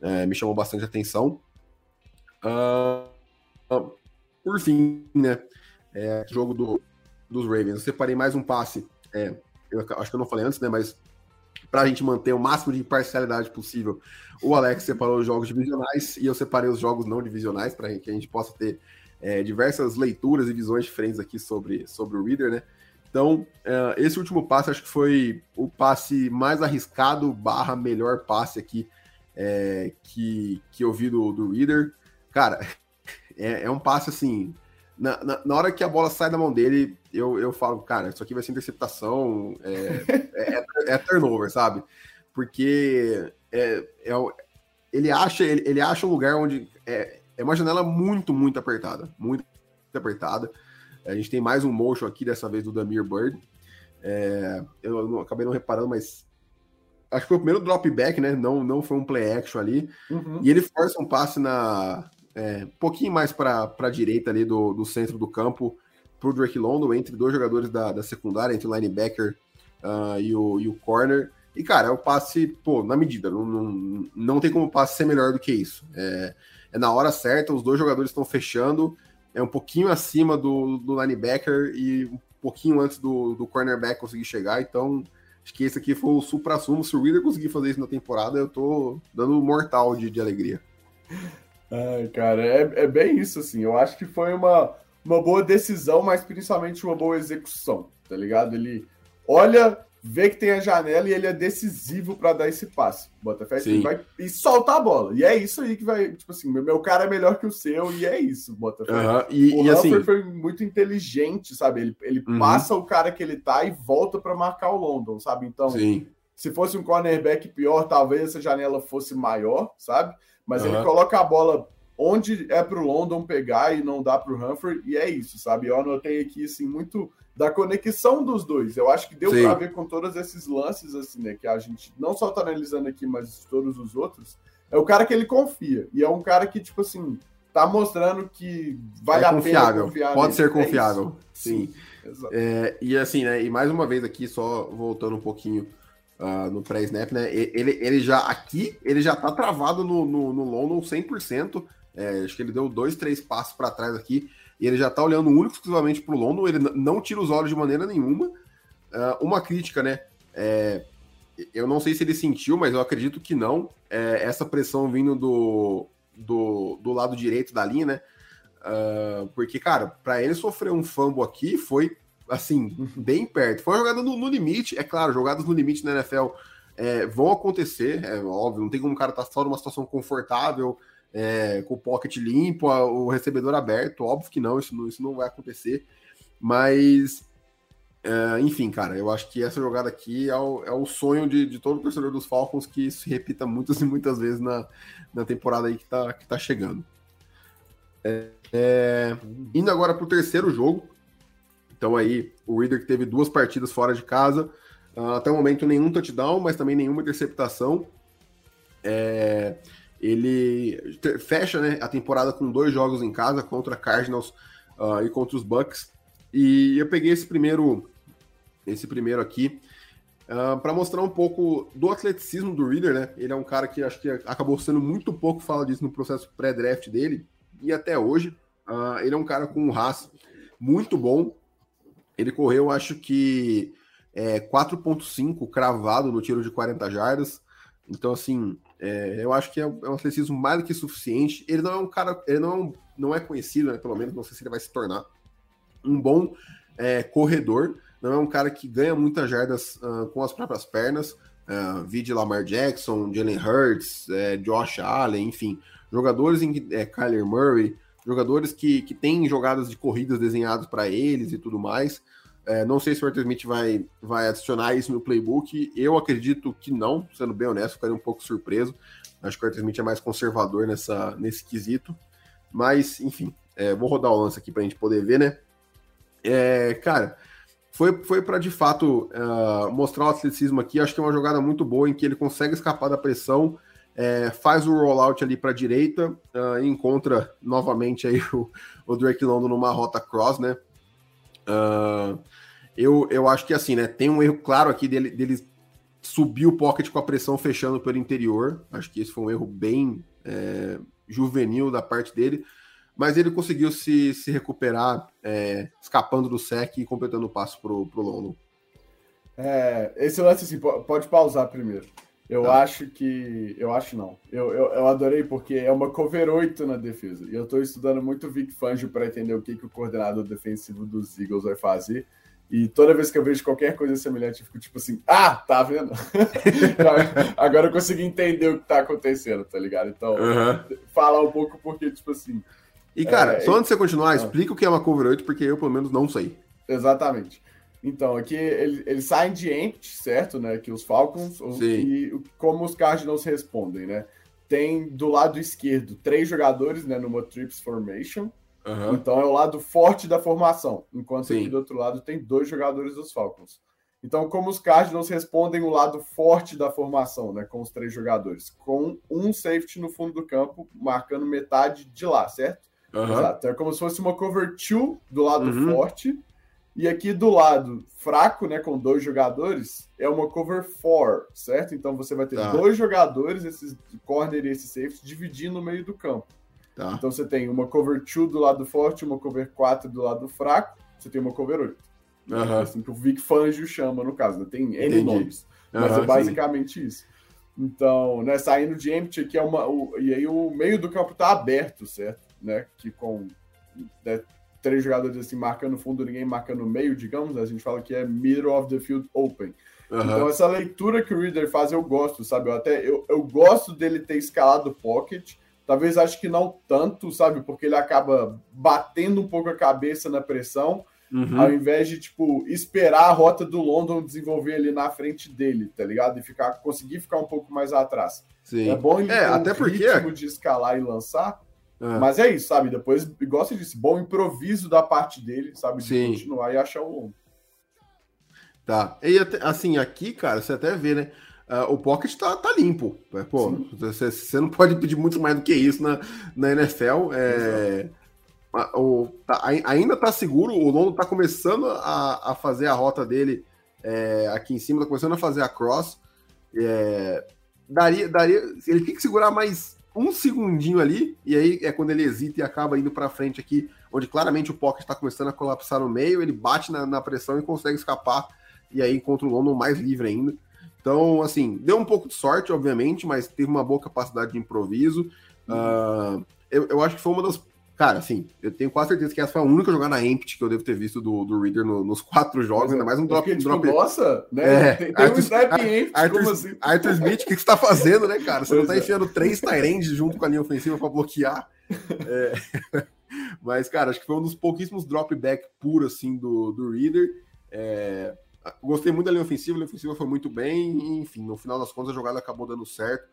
é, me chamou bastante atenção. Uh, por fim, né? É, jogo do, dos Ravens. Eu separei mais um passe. É, eu acho que eu não falei antes, né? Mas para a gente manter o máximo de imparcialidade possível. O Alex separou os jogos divisionais e eu separei os jogos não divisionais para que a gente possa ter é, diversas leituras e visões diferentes aqui sobre, sobre o Reader, né? Então, uh, esse último passe acho que foi o passe mais arriscado barra melhor passe aqui é, que, que eu vi do, do Reader. Cara, (laughs) é, é um passe assim. Na, na, na, hora que a bola sai da mão dele, eu, eu falo, cara, isso aqui vai ser interceptação, é, é, é turnover, sabe? Porque é, é, ele, acha, ele, ele acha um lugar onde é, é uma janela muito, muito apertada, muito apertada. A gente tem mais um motion aqui, dessa vez do Damir Bird. É, eu não, acabei não reparando, mas acho que foi o primeiro drop back, né? Não, não foi um play action ali. Uhum. E ele força um passe na é, um pouquinho mais para a direita ali do, do centro do campo para o Drake London, entre dois jogadores da, da secundária, entre o linebacker uh, e, o, e o corner. E, cara, é o passe, pô, na medida. Não, não, não tem como o passe ser melhor do que isso. É, é na hora certa, os dois jogadores estão fechando, é um pouquinho acima do, do linebacker e um pouquinho antes do, do cornerback conseguir chegar. Então, acho que esse aqui foi o supra-sumo. Se o Reader conseguir fazer isso na temporada, eu tô dando mortal de, de alegria. Ai, cara, é, é bem isso, assim. Eu acho que foi uma uma boa decisão, mas principalmente uma boa execução, tá ligado? Ele olha, vê que tem a janela e ele é decisivo para dar esse passe. Botafé vai e soltar a bola. E é isso aí que vai, tipo assim, meu cara é melhor que o seu e é isso, Botafé. Uhum. E, o e assim... foi muito inteligente, sabe? Ele, ele uhum. passa o cara que ele tá e volta para marcar o London, sabe? Então, Sim. se fosse um cornerback pior, talvez essa janela fosse maior, sabe? Mas uhum. ele coloca a bola onde é para o London pegar e não dá para o Humphrey, e é isso, sabe? Eu anotei aqui, assim, muito da conexão dos dois. Eu acho que deu para ver com todos esses lances, assim, né? Que a gente não só está analisando aqui, mas todos os outros. É o cara que ele confia. E é um cara que, tipo assim, tá mostrando que vale é a confiável. pena confiar Pode nele. ser é confiável. É sim. sim. É, e assim, né? E mais uma vez aqui, só voltando um pouquinho uh, no pré-snap, né? Ele, ele já aqui, ele já tá travado no, no, no London 100%. É, acho que ele deu dois, três passos para trás aqui e ele já está olhando único exclusivamente para o London. Ele não tira os olhos de maneira nenhuma. Uh, uma crítica, né? É, eu não sei se ele sentiu, mas eu acredito que não. É, essa pressão vindo do, do, do, lado direito da linha, né? Uh, porque, cara, para ele sofrer um fumble aqui foi assim, bem perto. Foi uma jogada no, no limite, é claro, jogadas no limite na NFL é, vão acontecer, é óbvio, não tem como o cara estar tá só numa situação confortável, é, com o pocket limpo, o recebedor aberto. Óbvio que não, isso não, isso não vai acontecer. Mas, é, enfim, cara, eu acho que essa jogada aqui é o, é o sonho de, de todo torcedor dos Falcons que se repita muitas e muitas vezes na, na temporada aí que tá, que tá chegando. É, é, indo agora para o terceiro jogo. Então aí, o Reader que teve duas partidas fora de casa. Uh, até o momento nenhum touchdown, mas também nenhuma interceptação. É, ele fecha né, a temporada com dois jogos em casa contra Cardinals uh, e contra os Bucks. E eu peguei esse primeiro, esse primeiro aqui uh, ah, para mostrar um pouco do atleticismo do Reader, né? Ele é um cara que acho que acabou sendo muito pouco fala disso no processo pré-draft dele e até hoje. Uh, ele é um cara com um raço muito bom. Ele correu, acho que é, 4.5 cravado no tiro de 40 jardas. Então, assim, é, eu acho que é, é um atleticismo mais do que suficiente. Ele não é um cara, ele não é, não é conhecido, né, pelo menos, não sei se ele vai se tornar um bom é, corredor. Não é um cara que ganha muitas jardas uh, com as próprias pernas. Uh, vide Lamar Jackson, Jalen Hurts, é, Josh Allen, enfim, jogadores em é, Kyler Murray, jogadores que, que têm jogadas de corridas desenhadas para eles e tudo mais. É, não sei se o Arthur Smith vai, vai adicionar isso no playbook. Eu acredito que não, sendo bem honesto, ficaria um pouco surpreso. Acho que o Arthur Smith é mais conservador nessa, nesse quesito. Mas, enfim, é, vou rodar o lance aqui para a gente poder ver, né? É, cara, foi, foi para de fato uh, mostrar o atleticismo aqui. Acho que é uma jogada muito boa em que ele consegue escapar da pressão, é, faz o rollout ali para a direita uh, encontra novamente aí (laughs) o, o Drake London numa rota cross, né? Uh, eu, eu acho que assim, né? Tem um erro claro aqui dele, dele subir o pocket com a pressão fechando pelo interior. Acho que esse foi um erro bem é, juvenil da parte dele. Mas ele conseguiu se, se recuperar, é, escapando do sec e completando o passo pro, pro London. É, esse lance assim, pode pausar primeiro. Eu tá. acho que. Eu acho não. Eu, eu, eu, adorei porque é uma cover 8 na defesa. E eu estou estudando muito Vic Fangio para entender o que, que o coordenador defensivo dos Eagles vai fazer. E toda vez que eu vejo qualquer coisa semelhante, eu fico tipo assim, ah, tá vendo? (laughs) Agora eu consegui entender o que tá acontecendo, tá ligado? Então, uhum. falar um pouco porque, tipo assim. E, cara, é, só antes de você continuar, ah. explica o que é uma cover 8, porque eu, pelo menos, não sei. Exatamente. Então, aqui eles, eles saem de empty, certo? Né? Que os Falcons Sim. e como os Cardinals respondem, né? Tem do lado esquerdo três jogadores, né? Numa trips formation. Uhum. Então é o lado forte da formação, enquanto Sim. aqui do outro lado tem dois jogadores dos Falcons. Então, como os Cardinals respondem o lado forte da formação, né, com os três jogadores, com um safety no fundo do campo, marcando metade de lá, certo? Uhum. Exato. Então, é como se fosse uma cover two do lado uhum. forte e aqui do lado fraco, né, com dois jogadores, é uma cover four, certo? Então você vai ter tá. dois jogadores, esses corner e esse safety, dividindo no meio do campo. Tá. Então você tem uma cover 2 do lado forte, uma cover 4 do lado fraco, você tem uma cover 8. Uhum. Assim que o Vic Fangio chama, no caso, né? tem N Entendi. nomes. Mas uhum, é basicamente sim. isso. Então, né, saindo de empty aqui é uma. O, e aí o meio do campo tá aberto, certo? Né? Que com né, três jogadores assim marcando fundo, ninguém marcando meio, digamos, a gente fala que é middle of the field open. Uhum. Então, essa leitura que o Reader faz, eu gosto, sabe? Eu até eu, eu gosto dele ter escalado o pocket. Talvez acho que não tanto, sabe? Porque ele acaba batendo um pouco a cabeça na pressão, uhum. ao invés de, tipo, esperar a rota do London desenvolver ali na frente dele, tá ligado? E ficar, conseguir ficar um pouco mais atrás. Sim. É bom ele é, ter até um porque... ritmo de escalar e lançar, é. Mas é isso, sabe? Depois, igual você disse, bom improviso da parte dele, sabe? De Sim. continuar e achar o longo. Tá. E assim, aqui, cara, você até vê, né? Uh, o pocket tá, tá limpo. É, pô, você, você, não pode pedir muito mais do que isso na, na NFL. É, o, tá, ainda tá seguro, o Londo tá começando a, a fazer a rota dele é, aqui em cima, tá começando a fazer a cross. É, daria, daria, ele tem que segurar mais um segundinho ali, e aí é quando ele hesita e acaba indo para frente aqui, onde claramente o pocket está começando a colapsar no meio, ele bate na, na, pressão e consegue escapar, e aí encontra o London mais livre ainda. Então, assim, deu um pouco de sorte, obviamente, mas teve uma boa capacidade de improviso. Uhum. Uh, eu, eu acho que foi uma das Cara, assim, eu tenho quase certeza que essa foi a única jogada empty que eu devo ter visto do, do Reader no, nos quatro jogos, ainda mais um drop. Porque, tipo, drop... Nossa, né? É, tem, tem Arthur, um snap empty, Arthur, assim? Arthur Smith, o que, que você tá fazendo, né, cara? Você pois não tá é. enfiando três Tyrands junto com a linha ofensiva para bloquear. É... (laughs) Mas, cara, acho que foi um dos pouquíssimos dropback puro, assim, do, do Reader. É... Gostei muito da linha ofensiva, a linha ofensiva foi muito bem, enfim, no final das contas a jogada acabou dando certo.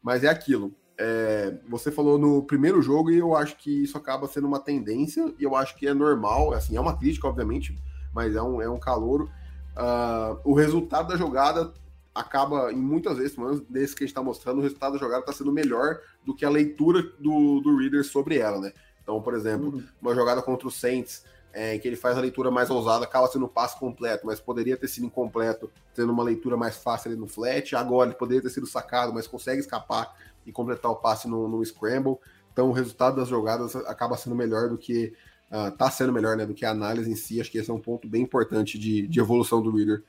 Mas é aquilo. É, você falou no primeiro jogo e eu acho que isso acaba sendo uma tendência e eu acho que é normal, assim, é uma crítica, obviamente, mas é um, é um calouro. Uh, o resultado da jogada acaba, em muitas vezes, pelo menos desse que a gente está mostrando, o resultado da jogada está sendo melhor do que a leitura do, do reader sobre ela, né? Então, por exemplo, uhum. uma jogada contra o Saints, é, que ele faz a leitura mais ousada, acaba sendo um passe completo, mas poderia ter sido incompleto, tendo uma leitura mais fácil ali no flat. Agora ele poderia ter sido sacado, mas consegue escapar e completar o passe no, no scramble. Então o resultado das jogadas acaba sendo melhor do que uh, tá sendo melhor né, do que a análise em si. Acho que esse é um ponto bem importante de, de evolução do Reader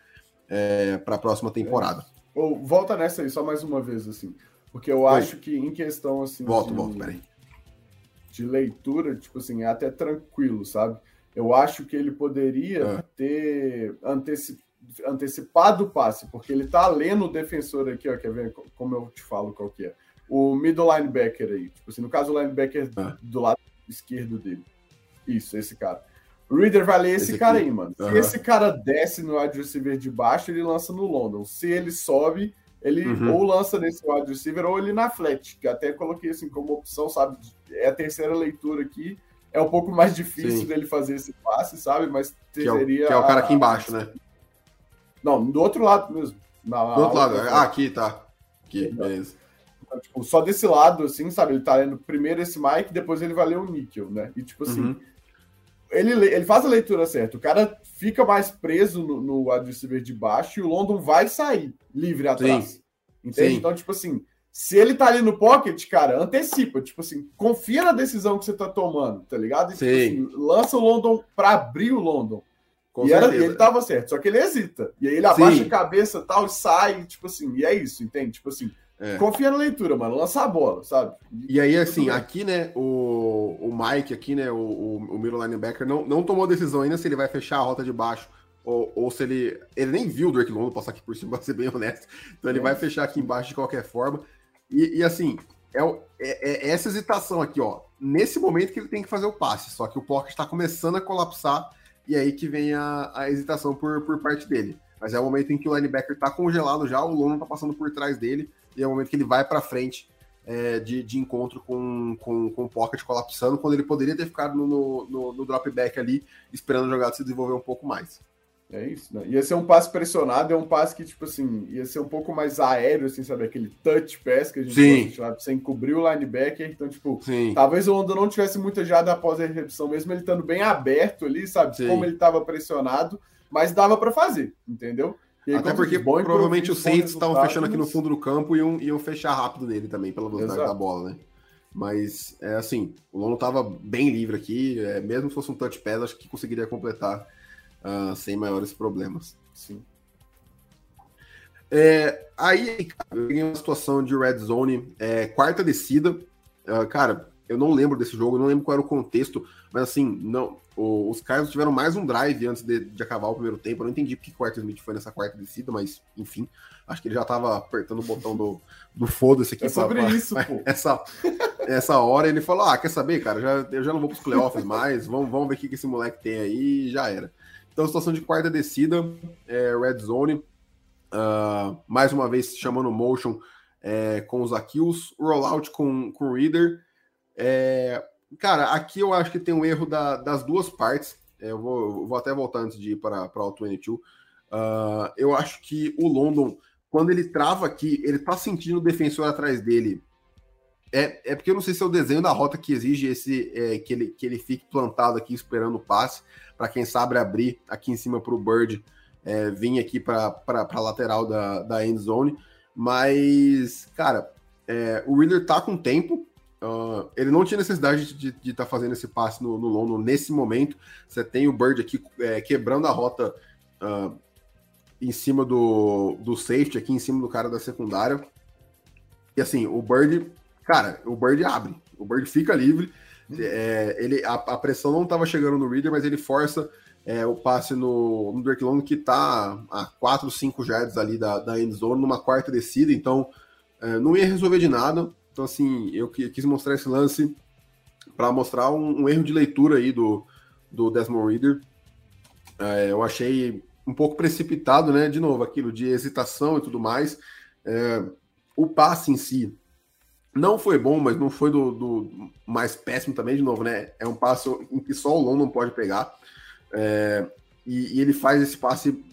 é, para a próxima temporada. É. Ou, volta nessa aí, só mais uma vez, assim. Porque eu Oi. acho que em questão assim. Volto, de, volto, peraí. De leitura, tipo assim, é até tranquilo, sabe? Eu acho que ele poderia é. ter antecipado antecipado o passe, porque ele tá lendo o defensor aqui, ó, quer ver como eu te falo qual que é. O middle linebacker aí, tipo assim, no caso o linebacker é. do lado esquerdo dele. Isso, esse cara. O Reader vai ler esse, esse cara aqui. aí, mano. Uhum. Se esse cara desce no wide receiver de baixo, ele lança no London. Se ele sobe, ele uhum. ou lança nesse wide receiver ou ele na flat, que até coloquei assim como opção, sabe? É a terceira leitura aqui. É um pouco mais difícil Sim. dele fazer esse passe, sabe? Mas teria. Que é o, que é o cara aqui embaixo, né? Não, do outro lado mesmo. Na, do outro lado. Ah, aqui, tá. Aqui, beleza. Então, tipo, só desse lado, assim, sabe? Ele tá lendo primeiro esse Mike, depois ele vai ler o Níquel, né? E, tipo assim, uhum. ele, ele faz a leitura certa. O cara fica mais preso no, no adversário de baixo e o London vai sair livre atrás. Sim. Entende? Sim. Então, tipo assim, se ele tá ali no pocket, cara, antecipa. Tipo assim, confia na decisão que você tá tomando, tá ligado? E, tipo assim, lança o London pra abrir o London. Com e era, ele tava certo, só que ele hesita. E aí ele abaixa Sim. a cabeça tal, e sai, tipo assim, e é isso, entende? Tipo assim, é. confia na leitura, mano, lança a bola, sabe? E, aí, assim, aqui, né, o, o Mike aqui, né, o, o, o middle linebacker, não, não tomou decisão ainda se ele vai fechar a rota de baixo ou, ou se ele. Ele nem viu o Drake London passar aqui por cima, (laughs) pra ser bem honesto. Então ele é. vai fechar aqui embaixo de qualquer forma. E, e assim, é, é, é, essa hesitação aqui, ó. Nesse momento que ele tem que fazer o passe, só que o pocket está começando a colapsar e aí que vem a, a hesitação por, por parte dele. Mas é o momento em que o linebacker tá congelado já, o London tá passando por trás dele, e é o momento que ele vai para frente é, de, de encontro com, com, com o pocket colapsando, quando ele poderia ter ficado no, no, no drop back ali, esperando a jogada se desenvolver um pouco mais. É isso, né? Ia ser um passe pressionado, é um passe que, tipo assim, ia ser um pouco mais aéreo, assim, sabe? Aquele touch pass que a gente Sim. gosta sem cobrir o linebacker. Então, tipo, Sim. talvez o London não tivesse muita jada após a recepção, mesmo ele estando bem aberto ali, sabe? Sim. Como ele estava pressionado, mas dava para fazer, entendeu? Aí, Até porque bom, provavelmente os Saints estavam fechando aqui no fundo do campo e iam, iam fechar rápido nele também, pela velocidade Exato. da bola, né? Mas, é assim, o London estava bem livre aqui, é, mesmo se fosse um touch pass, acho que conseguiria completar uh, sem maiores problemas. Sim. É, aí, cara, eu peguei uma situação de red zone, é, quarta descida. Uh, cara, eu não lembro desse jogo, não lembro qual era o contexto, mas assim, não. O, os caras tiveram mais um drive antes de, de, acabar o primeiro tempo. Eu não entendi porque o Arthur Smith foi nessa quarta descida, mas enfim, acho que ele já tava apertando o botão do, do foda-se aqui. É sobre pra, isso, pra, pô. (laughs) Essa, essa hora ele falou: Ah, quer saber, cara? Já, eu já não vou pros playoffs mais, vamos, vamos ver o que, que esse moleque tem aí e já era. Então, situação de quarta descida, é, red zone. Uh, mais uma vez chamando motion é, com os Akils, rollout com, com o Reader. É, cara, aqui eu acho que tem um erro da, das duas partes. É, eu, vou, eu vou até voltar antes de ir para, para o 22. Uh, eu acho que o London, quando ele trava aqui, ele tá sentindo o defensor atrás dele. É, é porque eu não sei se é o desenho da rota que exige esse é, que, ele, que ele fique plantado aqui esperando o passe para quem sabe abrir aqui em cima para o Bird é, vir aqui para a lateral da, da end zone. Mas, cara, é, o Reader tá com tempo. Uh, ele não tinha necessidade de estar tá fazendo esse passe no, no nesse momento. Você tem o Bird aqui é, quebrando a rota uh, em cima do, do safety, aqui em cima do cara da secundária. E assim, o Bird, cara, o Bird abre. O Bird fica livre. É, ele, a, a, pressão não estava chegando no Reader, mas ele força é, o passe no, no Drake Long, que está a 4, 5 jardas ali da, da end zone, numa quarta descida, então é, não ia resolver de nada. Então, assim, eu quis mostrar esse lance para mostrar um, um, erro de leitura aí do, do Desmond Reader. É, eu achei um pouco precipitado, né? De novo, aquilo de hesitação e tudo mais. É, o passe em si não foi bom, mas não foi do, do, mais péssimo também, de novo, né? É um passe em que só o London pode pegar. É, e, e, ele faz esse passe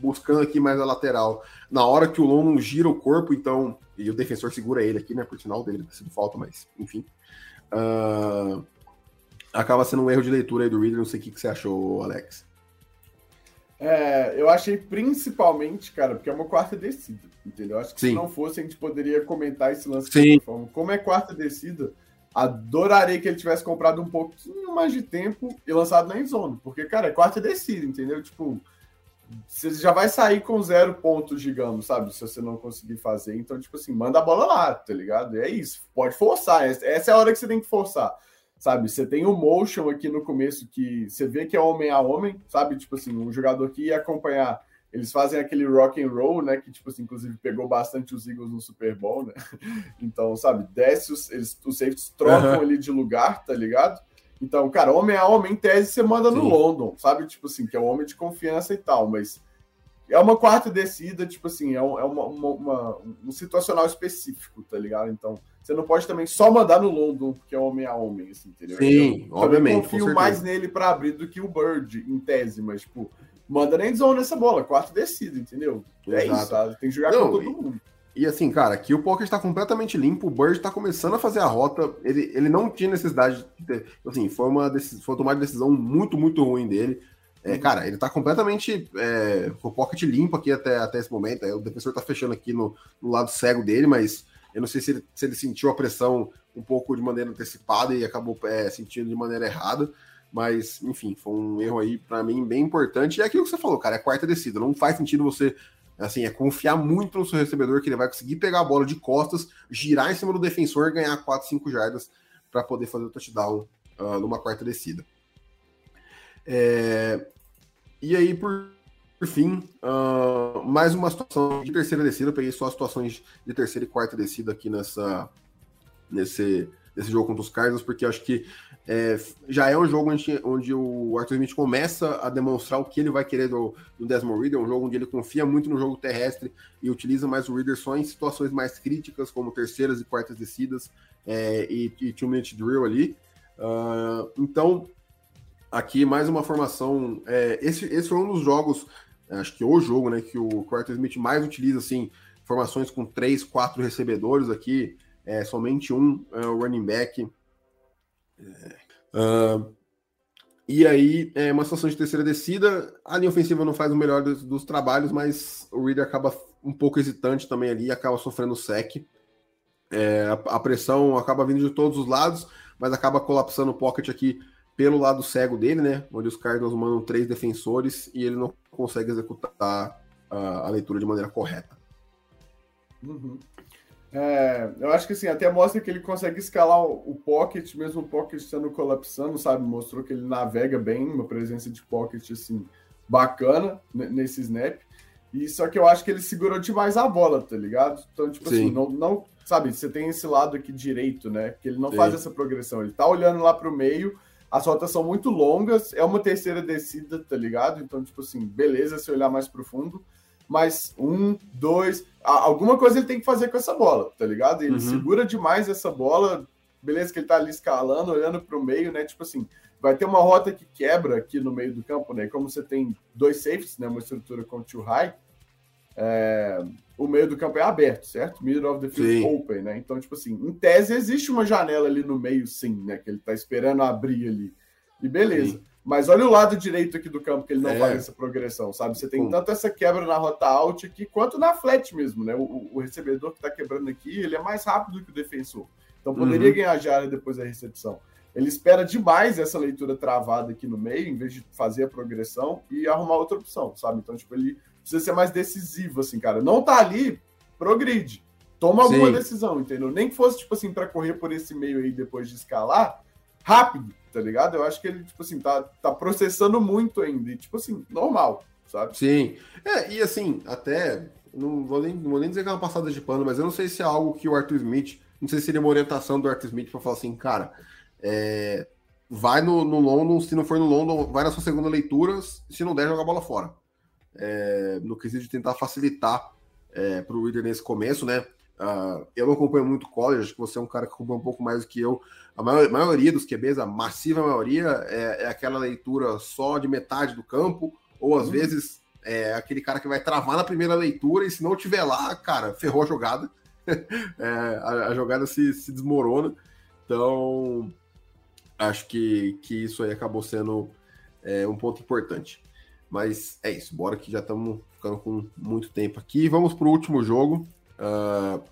buscando aqui mais a lateral. Na hora que o London gira o corpo, então. E o defensor segura ele aqui, né? Por sinal dele ter sido falta, mas enfim. Uh, acaba sendo um erro de leitura aí do Reader. Não sei o que, que você achou, Alex. É, eu achei principalmente, cara, porque é uma quarta descida, entendeu? Acho que Sim. se não fosse, a gente poderia comentar esse lance Sim. Como é quarta descida, adoraria que ele tivesse comprado um pouquinho mais de tempo e lançado na endzone, porque, cara, é quarta descida, entendeu? Tipo, você já vai sair com zero pontos, digamos, sabe? Se você não conseguir fazer. Então, tipo assim, manda a bola lá, tá ligado? É isso. Pode forçar. Essa é a hora que você tem que forçar. Sabe? Você tem o motion aqui no começo que você vê que é homem a homem, sabe? Tipo assim, um jogador que ia acompanhar. Eles fazem aquele rock and roll, né? Que, tipo assim, inclusive pegou bastante os Eagles no Super Bowl, né? (laughs) Então, sabe, desce os, eles, os safeties trocam uhum. ali de lugar, tá ligado? Então, cara, homem a homem, em tese, você manda Sim. no London, sabe? Tipo assim, que é um homem de confiança e tal, mas é uma quarta descida, tipo assim, é, um, é uma, uma, uma, um situacional específico, tá ligado? Então, você não pode também só mandar no London, porque é homem a homem, assim, entendeu? Sim, eu, obviamente. Eu confio mais nele para abrir do que o Bird, em tese, mas, tipo, manda nem zone nessa bola, quarta descida, entendeu? É Exato. isso, sabe? Tem que jogar não, com todo mundo. E assim, cara, aqui o pocket está completamente limpo, o Bird está começando a fazer a rota, ele, ele não tinha necessidade de ter, assim, foi uma decisão, foi tomar decisão muito, muito ruim dele. É, uhum. cara, ele está completamente é, com o pocket limpo aqui até, até esse momento. Aí, o defensor está fechando aqui no, no, lado cego dele, mas eu não sei se ele, se ele sentiu a pressão um pouco de maneira antecipada e acabou é, sentindo de maneira errada. Mas, enfim, foi um erro aí para mim bem importante. E é aquilo que você falou, cara, é quarta descida. Não faz sentido você Assim, é confiar muito no seu recebedor que ele vai conseguir pegar a bola de costas, girar em cima do defensor e ganhar 4, 5 jardas para poder fazer o touchdown uh, numa quarta descida. É... E aí, por, por fim, uh, mais uma situação de terceira descida. Eu peguei só situações de terceira e quarta descida aqui nessa, nesse, nesse jogo contra os Cardinals, porque acho que é, já é um jogo onde, onde, o Arthur Smith começa a demonstrar o que ele vai querer do, do Desmond Reader, um jogo onde ele confia muito no jogo terrestre e utiliza mais o Reader só em situações mais críticas, como terceiras e quartas descidas é, e, e two-minute drill ali. Uh, então, aqui mais uma formação. É, esse, esse foi um dos jogos, acho que o jogo, né, que o, Arthur Smith mais utiliza, assim, formações com três, quatro recebedores aqui, é, somente um é, running back. Uh, e aí, é uma situação de terceira descida. A linha ofensiva não faz o melhor dos, dos, trabalhos, mas o Reader acaba um pouco hesitante também ali, acaba sofrendo sec. É, a, a, pressão acaba vindo de todos os lados, mas acaba colapsando o pocket aqui pelo lado cego dele, né? Onde os Cardinals mandam três defensores e ele não consegue executar a, a leitura de maneira correta. Uhum. É, eu acho que assim, até mostra que ele consegue escalar o, o pocket, mesmo o pocket estando colapsando, sabe? Mostrou que ele navega bem, uma presença de pocket assim, bacana nesse snap. E só que eu acho que ele segurou demais a bola, tá ligado? Então, tipo assim, Sim. assim, não, não, sabe, você tem esse lado aqui direito, né? Que ele não Sim. faz essa progressão. Ele tá olhando lá pro meio, as rotas são muito longas, é uma terceira descida, tá ligado? Então, tipo assim, beleza se olhar mais profundo mas um, dois, alguma coisa ele tem que fazer com essa bola, tá ligado? Ele uhum. segura demais essa bola, beleza que ele tá ali escalando, olhando para o meio, né? Tipo assim, vai ter uma rota que quebra aqui no meio do campo, né? Como você tem dois safeties, né? Uma estrutura com too high, é... o meio do campo é aberto, certo? Middle of the field sim. open, né? Então, tipo assim, em tese existe uma janela ali no meio, sim, né? Que ele tá esperando abrir ali. E beleza. Sim. Mas olha o lado direito aqui do campo que ele não é. faz essa progressão, sabe? Você tem tanto essa quebra na rota out aqui, quanto na flat mesmo, né? O, o recebedor que está quebrando aqui, ele é mais rápido que o defensor. Então poderia uhum. ganhar jarda depois da recepção. Ele espera demais essa leitura travada aqui no meio, em vez de fazer a progressão e arrumar outra opção, sabe? Então, tipo, ele precisa ser mais decisivo, assim, cara. Não tá ali, progride. Toma alguma Sim. decisão, entendeu? Nem que fosse, tipo assim, para correr por esse meio aí depois de escalar, rápido tá ligado? Eu acho que ele, tipo assim, tá, tá processando muito ainda. E, tipo assim, normal, sabe? Sim. É, e assim, até. Não vou, nem, não vou nem dizer que é uma passada de pano, mas eu não sei se é algo que o Arthur Smith. Não sei se seria uma orientação do Arthur Smith para falar assim, cara. É, vai no, no London, se não for no London, vai na sua segunda leitura, se não der, joga a bola fora. É, no quesito de tentar facilitar é, para o nesse começo, né? Uh, eu não acompanho muito college, acho que você é um cara que acompanha um pouco mais do que eu. A maior, maioria dos QBs, a massiva maioria, é, é, aquela leitura só de metade do campo, ou às uhum. vezes é aquele cara que vai travar na primeira leitura e se não tiver lá, cara, ferrou a jogada. (laughs) é, a, a, jogada se, se desmorona. Então, acho que, que isso aí acabou sendo é, um ponto importante. Mas é isso, bora que já estamos ficando com muito tempo aqui. Vamos para o último jogo. Uh,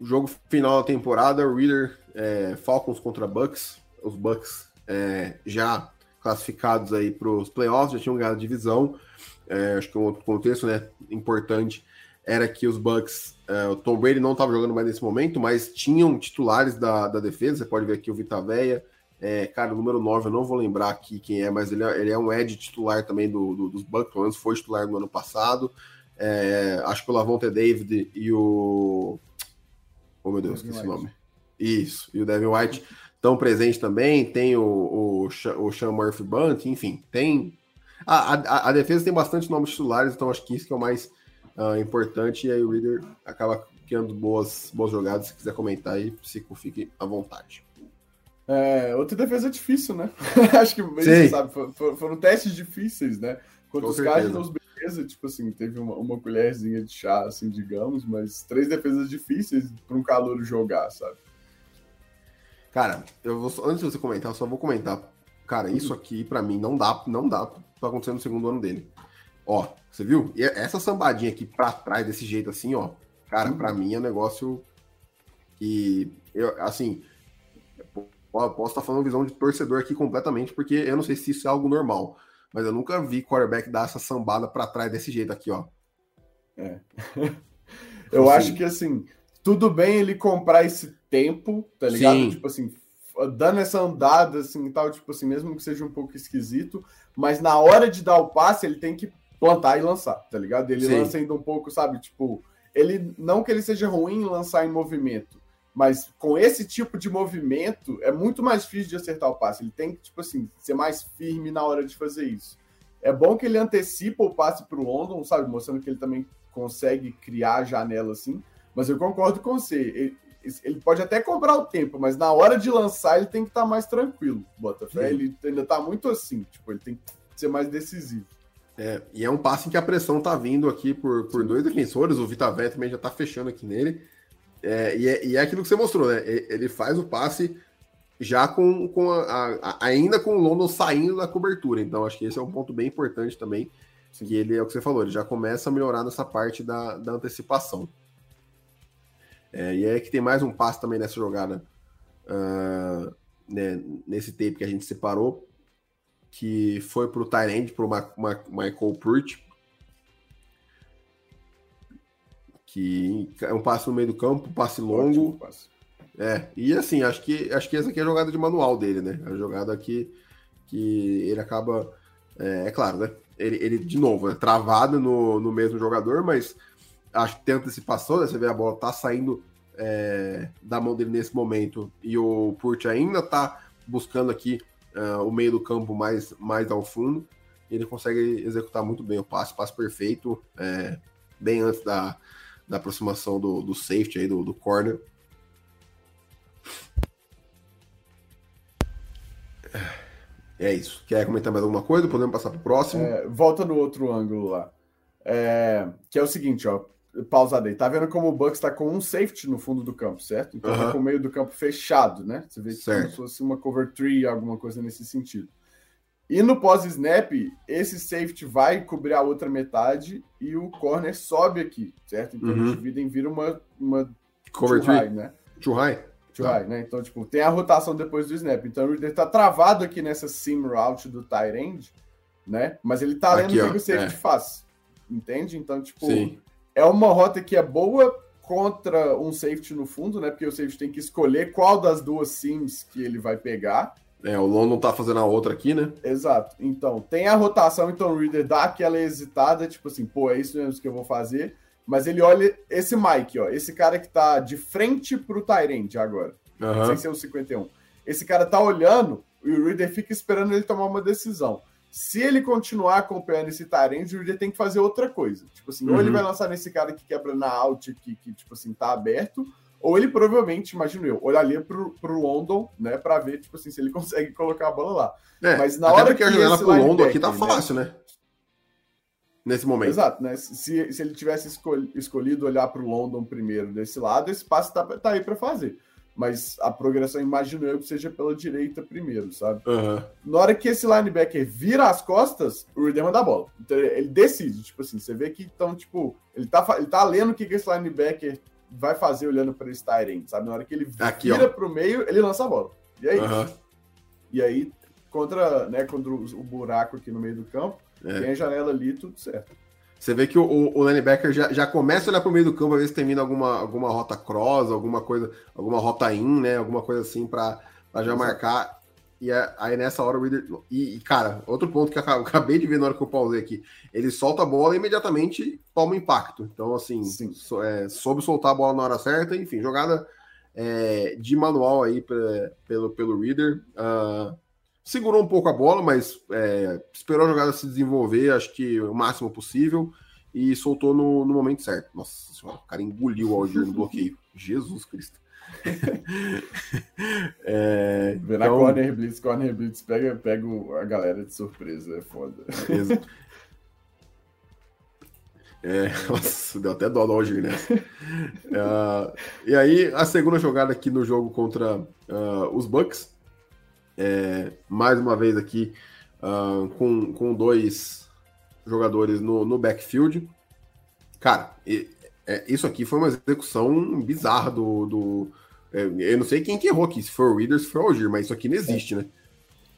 jogo final da temporada, Reader, é, Falcons contra Bucks. Os Bucks é, já classificados aí para os playoffs, já tinham ganhado a divisão. É, acho que um outro contexto né, importante era que os Bucks, é, o Tom Brady não estava jogando mais nesse momento, mas tinham titulares da, da defesa. Você pode ver aqui o Vita Veia, é, cara, o número 9, eu não vou lembrar aqui quem é, mas ele é, ele é um Ed titular também do, do, dos Bucks, foi titular no ano passado. É, acho que o Lavonte David e o. Oh meu Deus, esqueci o nome. Isso, e o Devin White estão presentes também. Tem o, o, o Sean Murphy Bunt, enfim, tem. A, a, a, defesa tem bastante nomes titulares, então acho que isso que é o mais uh, importante. E aí o Reader acaba criando boas, boas jogadas. Se quiser comentar aí, Psico, fique à vontade. É, outra defesa é difícil, né? (laughs) Acho que você sabe, foram, foram, testes difíceis, né? Contra os Beleza, tipo assim, teve uma, uma, colherzinha de chá, assim, digamos, mas três defesas difíceis para um calor jogar, sabe? Cara, eu vou, antes de você comentar, eu só vou comentar. Cara, isso aqui, para mim, não dá, não dá pra acontecer no segundo ano dele. Ó, você viu? E essa sambadinha aqui pra trás, desse jeito assim, ó. Cara, para mim é um negócio que, eu, assim, posso estar falando visão de torcedor aqui completamente, porque eu não sei se isso é algo normal, mas eu nunca vi quarterback dar essa sambada para trás desse jeito aqui, ó. É. (laughs) eu assim. acho que assim, tudo bem ele comprar esse tempo, tá ligado? Sim. Tipo assim, dando essa andada assim tal, tipo assim, mesmo que seja um pouco esquisito, mas na hora de dar o passe, ele tem que plantar e lançar, tá ligado? Ele Sim. lança ainda um pouco, sabe? Tipo, ele não que ele seja ruim em lançar em movimento, mas com esse tipo de movimento, é muito mais difícil de acertar o passe. Ele tem que, tipo assim, ser mais firme na hora de fazer isso. É bom que ele antecipa o passe para o London, sabe? Mostrando que ele também consegue criar a janela assim. Mas eu concordo com você. Ele, ele pode até cobrar o tempo, mas na hora de lançar ele tem que estar tá mais tranquilo. Botafé, ele ainda está muito assim. Tipo, ele tem que ser mais decisivo. É, e é um passe em que a pressão tá vindo aqui por, por dois defensores. O Vitavé também já tá fechando aqui nele. É, e, é, e, é, aquilo que você mostrou, né? Ele faz o passe já com, com a, a, ainda com o London saindo da cobertura. Então, acho que esse é um ponto bem importante também. Que ele é o que você falou, ele já começa a melhorar nessa parte da, da antecipação. É, e é que tem mais um passe também nessa jogada, uh, né, nesse tape que a gente separou, que foi para o Tyrande, para o Michael Pruitt, que é um passe no meio do campo, um passe longo. Passe. É, e assim, acho que acho que essa aqui é a jogada de manual dele, né? A jogada que, que ele acaba. É, é claro, né? Ele, ele, de novo, é travado no, no mesmo jogador, mas acho que tem antecipação, né? Você vê a bola tá saindo é, da mão dele nesse momento e o Purt ainda tá buscando aqui uh, o meio do campo mais, mais ao fundo. Ele consegue executar muito bem o passe, passe perfeito, é, bem antes da, da aproximação do, do safety aí, do, do corner. É isso. Quer comentar mais alguma coisa? Podemos passar para o próximo? É, volta no outro ângulo lá. É, que é o seguinte, ó. Pausada aí. Tá vendo como o Bucks está com um safety no fundo do campo, certo? Então tá com o meio do campo fechado, né? Você vê certo. como se fosse uma cover tree, alguma coisa nesse sentido. E no pós-snap, esse safety vai cobrir a outra metade e o corner sobe aqui, certo? Então uhum. eles dividem, vira uma, uma Cover né? Too high? Too tá. high, né? Então, tipo, tem a rotação depois do snap. Então o Reader tá travado aqui nessa sim route do tight end, né? Mas ele tá lendo o que o safety é. faz, entende? Então, tipo, Sim. é uma rota que é boa contra um safety no fundo, né? Porque o safety tem que escolher qual das duas sims que ele vai pegar. É, o Lon não tá fazendo a outra aqui, né? Exato. Então, tem a rotação, então o Reader dá aquela hesitada, tipo assim, pô, é isso mesmo que eu vou fazer. Mas ele olha esse Mike, ó, esse cara que tá de frente pro Tyrant agora, uhum. sem ser o 51. Esse cara tá olhando e o Reader fica esperando ele tomar uma decisão. Se ele continuar acompanhando esse Tyrant, o Reader tem que fazer outra coisa. Tipo assim, uhum. ou ele uhum. vai lançar nesse cara que quebra na out, que, que tipo assim, tá aberto, ou ele provavelmente, imagino eu, olharia pro, pro London, né, para ver, tipo assim, se ele (laughs) consegue colocar a bola lá. É, Mas na hora que a janela pro London aqui tá fácil, né? Nesse momento. Exato, né? Se, se ele tivesse escolhido olhar para o London primeiro desse lado, esse passe tá, tá aí para fazer. Mas a progressão, imagino eu, que seja pela direita primeiro, sabe? Uhum. Na hora que esse linebacker vira as costas, o Reader manda a bola. Então ele decide, tipo assim, você vê que então, tipo, ele tá, ele tá lendo o que, que esse linebacker vai fazer olhando para esse Tyrant, sabe? Na hora que ele aqui, vira para o meio, ele lança a bola. E aí, uhum. e aí contra, né, contra o buraco aqui no meio do campo, é. tem a janela ali, tudo certo. Você vê que o, o linebacker já, já começa a olhar para o meio do campo, a ver se termina alguma, alguma rota cross, alguma coisa, alguma rota in, né? Alguma coisa assim para já marcar. E é, aí nessa hora o Reader. E, cara, outro ponto que eu (laughs) acabei de ver na hora que eu pausei aqui. Ele solta a bola e imediatamente toma impacto. Então, assim, so, é, soube soltar a bola na hora certa, enfim, jogada é, de manual aí pra, pelo, pelo Reader. Uh, segurou um pouco a bola, mas é, esperou a jogada se desenvolver, acho que o máximo possível, e soltou no, no momento certo. Nossa senhora, o cara engoliu o Algier no bloqueio. (laughs) Jesus Cristo. É, Vê na então... Corner Blitz, Corner Blitz pega, pega a galera de surpresa, é foda. É, nossa, deu até dó Algier, né? uh, e aí, a segunda jogada aqui no jogo contra uh, os Bucks, é, mais uma vez aqui uh, com, com dois jogadores no, no backfield. Cara, e, é, isso aqui foi uma execução bizarra do. do é, eu não sei quem que errou aqui, se foi o Reader, se foi o Algir, mas isso aqui não existe, né?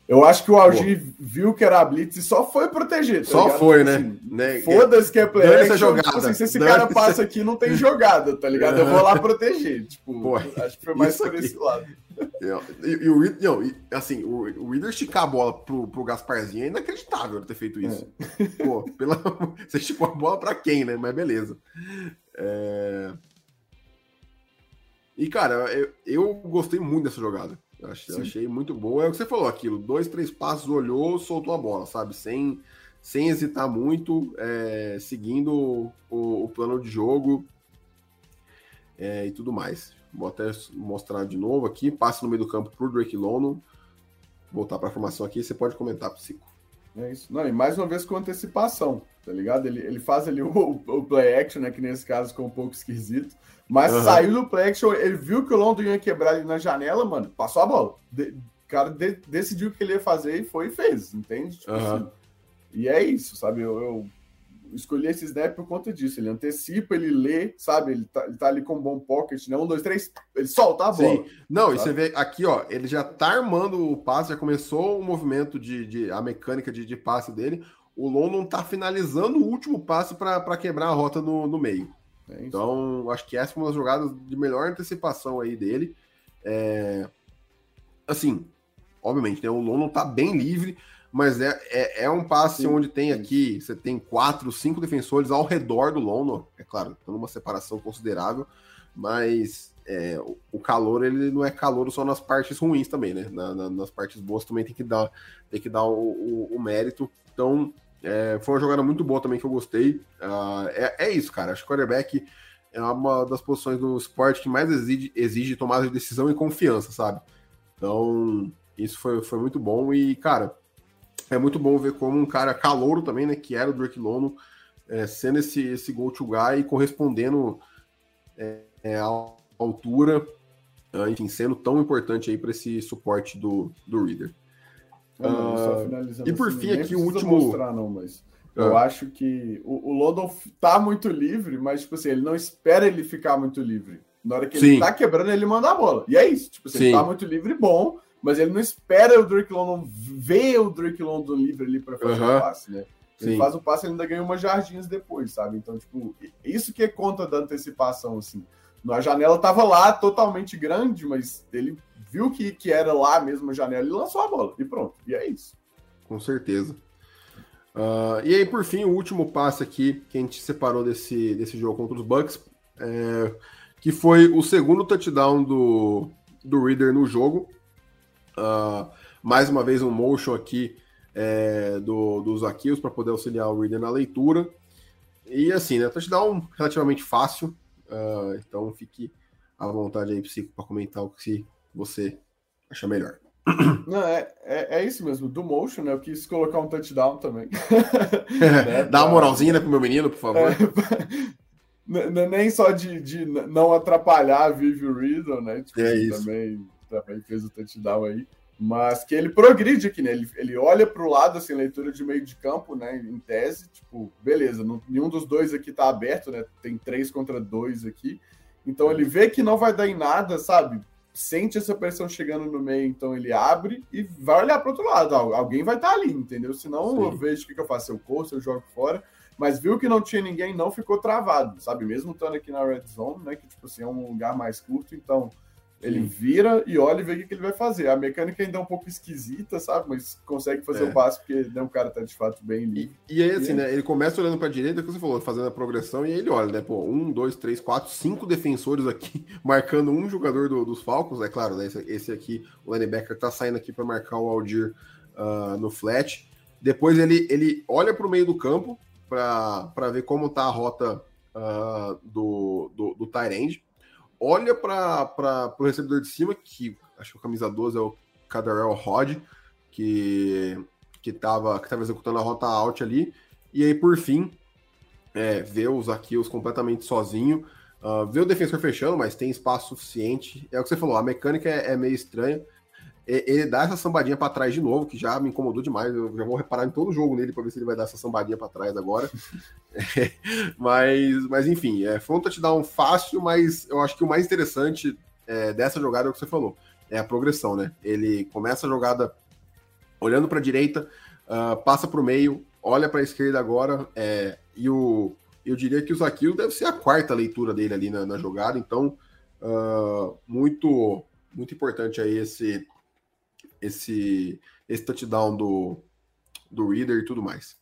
Eu acho que o Algir viu que era a Blitz e só foi proteger. Tá só ligado? foi, né? Assim, né? Foda-se que é play essa tipo jogada. Tipo assim, se esse cara passa aqui, não tem jogada, tá ligado? Eu vou lá proteger. (laughs) Tipo, Pô, acho que foi mais por aqui. esse lado. E, e, o não, e, assim, o, o Reader esticar a bola pro, pro Gasparzinho é inacreditável ter feito isso. É. Pô, pela, (laughs) você esticou a bola pra quem, né? Mas beleza. É... E, cara, eu, eu gostei muito dessa jogada. Achei, achei, muito boa. É o que você falou, aquilo. Dois, três passos, olhou, soltou a bola, sabe? Sem, sem hesitar muito, é, seguindo o, o, plano de jogo é, e tudo mais. Vou até mostrar de novo aqui. Passe no meio do campo por Drake Lono. Voltar para a formação aqui, você pode comentar, Psico. É isso. Não, e mais uma vez com antecipação, tá ligado? Ele, ele faz ali (laughs) o, o play action, né? Que nesse caso ficou um pouco esquisito. Mas uhum. saiu do play action, ele viu que o London ia quebrar ali na janela, mano, passou a bola. De, o cara de, decidiu o que ele ia fazer e foi e fez, entende? Tipo uhum. assim. E é isso, sabe? Eu, eu, escolhi esse snap por conta disso. Ele antecipa, ele lê, sabe? Ele tá, ele tá ali com um bom pocket, né? Um, dois, três, ele solta a bola. Sim. Não, e você vê aqui, ó, ele já tá armando o passe, já começou o movimento de, de a mecânica de, de passe dele. O London tá finalizando o último passe para quebrar a rota no, no meio. É então, acho que essa é uma das jogadas de melhor antecipação aí dele. É... Assim, obviamente, né, o London tá bem livre, mas é, é, é um passe sim, onde tem aqui, você tem quatro, cinco defensores ao redor do London, é claro, tá numa separação considerável, mas é, o, o, calor ele não é calor só nas partes ruins também, né? Na, na, nas partes boas também tem que dar, tem que dar o, o, o mérito. Então, é, foi uma jogada muito boa também que eu gostei. Uh, é, é, isso, cara. Acho que o quarterback é uma das posições do esporte que mais exige, exige tomada de decisão e confiança, sabe? Então, isso foi, foi muito bom. E, cara, é muito bom ver como um cara calouro também, né? Que era o Drake Lono, é, sendo esse, esse go-to guy e correspondendo é, é, à altura, ah, enfim, sendo tão importante aí para esse suporte do, do Reader. Não, uh, e por assim, fim, aqui o último. Mostrar, não, mas ah. eu acho que o, o London tá muito livre, mas, tipo assim, ele não espera ele ficar muito livre. Na hora que Sim. ele tá quebrando, ele manda a bola. E é isso. Tipo assim, ele tá muito livre, bom, mas ele não espera o Drake London ver o Drake London livre ali para fazer o passe, né? Ele Sim. faz o passe e ainda ganha umas jardinhas depois, sabe? Então, tipo, isso que é conta da antecipação, assim. A janela tava lá totalmente grande, mas ele viu que, que era lá mesmo a janela e lançou a bola. E pronto. E é isso. Com certeza. Uh, e aí, por fim, o último passe aqui que a gente separou desse, desse jogo contra os Bucks, é, que foi o segundo touchdown do, do Reader no jogo. Uh, mais uma vez um motion aqui é, do, do Zaquios para poder auxiliar o Reader na leitura. E assim, né? Touchdown relativamente fácil. Uh, então fique à vontade aí, Psico, para comentar o que você acha melhor. Não, é, é, é, isso mesmo, do motion, né? Eu quis colocar um touchdown também. (laughs) né? Dá uma moralzinha né, pro meu menino, por favor. É, (laughs) nem só de, de não atrapalhar a Vivi Riddle, né? Tipo, é isso. Também, também fez o touchdown aí mas que ele progride aqui, né? Ele, ele olha para o lado, assim, leitura de meio de campo, né? Em tese, tipo, beleza, não, nenhum dos dois aqui tá aberto, né? Tem três contra dois aqui. Então ele vê que não vai dar em nada, sabe? Sente essa pressão chegando no meio, então ele abre e vai olhar para outro lado. Alguém vai estar tá ali, entendeu? Senão Sim. eu vejo o que, eu faço. Eu corro, eu jogo fora. Mas viu que não tinha ninguém, não ficou travado, sabe? Mesmo estando aqui na red zone, né? Que tipo assim, é um lugar mais curto, então ele vira e olha e vê o que ele vai fazer. A mecânica ainda é um pouco esquisita, sabe? Mas consegue fazer é. o passo porque né, o cara tá de fato bem livre. E, e aí, assim, e... né? Ele começa olhando pra direita, que você falou, fazendo a progressão, e aí ele olha, né? Pô, um, dois, três, quatro, cinco defensores aqui, (laughs) marcando um jogador do, dos Falcons, é claro, né? Esse, esse, aqui, o linebacker, tá saindo aqui para marcar o Aldir uh, no flat. Depois ele, ele olha para o meio do campo para ver como tá a rota uh, do, do, do Tyrande olha para o recebedor de cima, que acho que o camisa 12 é o Cadarel Rod, que que estava que tava executando a rota out ali, e aí por fim é, vê os Zaqueus completamente sozinho, uh, vê o defensor fechando, mas tem espaço suficiente. É o que você falou, a mecânica é, é meio estranha. Ele dá essa sambadinha para trás de novo, que já me incomodou demais. Eu já vou reparar em todo jogo nele para ver se ele vai dar essa sambadinha para trás agora. (laughs) (laughs) mas, mas enfim, é, foi um touchdown fácil, mas eu acho que o mais interessante é, dessa jogada é o que você falou: é a progressão, né? Ele começa a jogada olhando para a direita, uh, passa para o meio, olha para a esquerda agora, é, e o, eu diria que o Zaquilo deve ser a quarta leitura dele ali na, na jogada, então uh, muito muito importante aí esse esse, esse touchdown do, do Reader e tudo mais.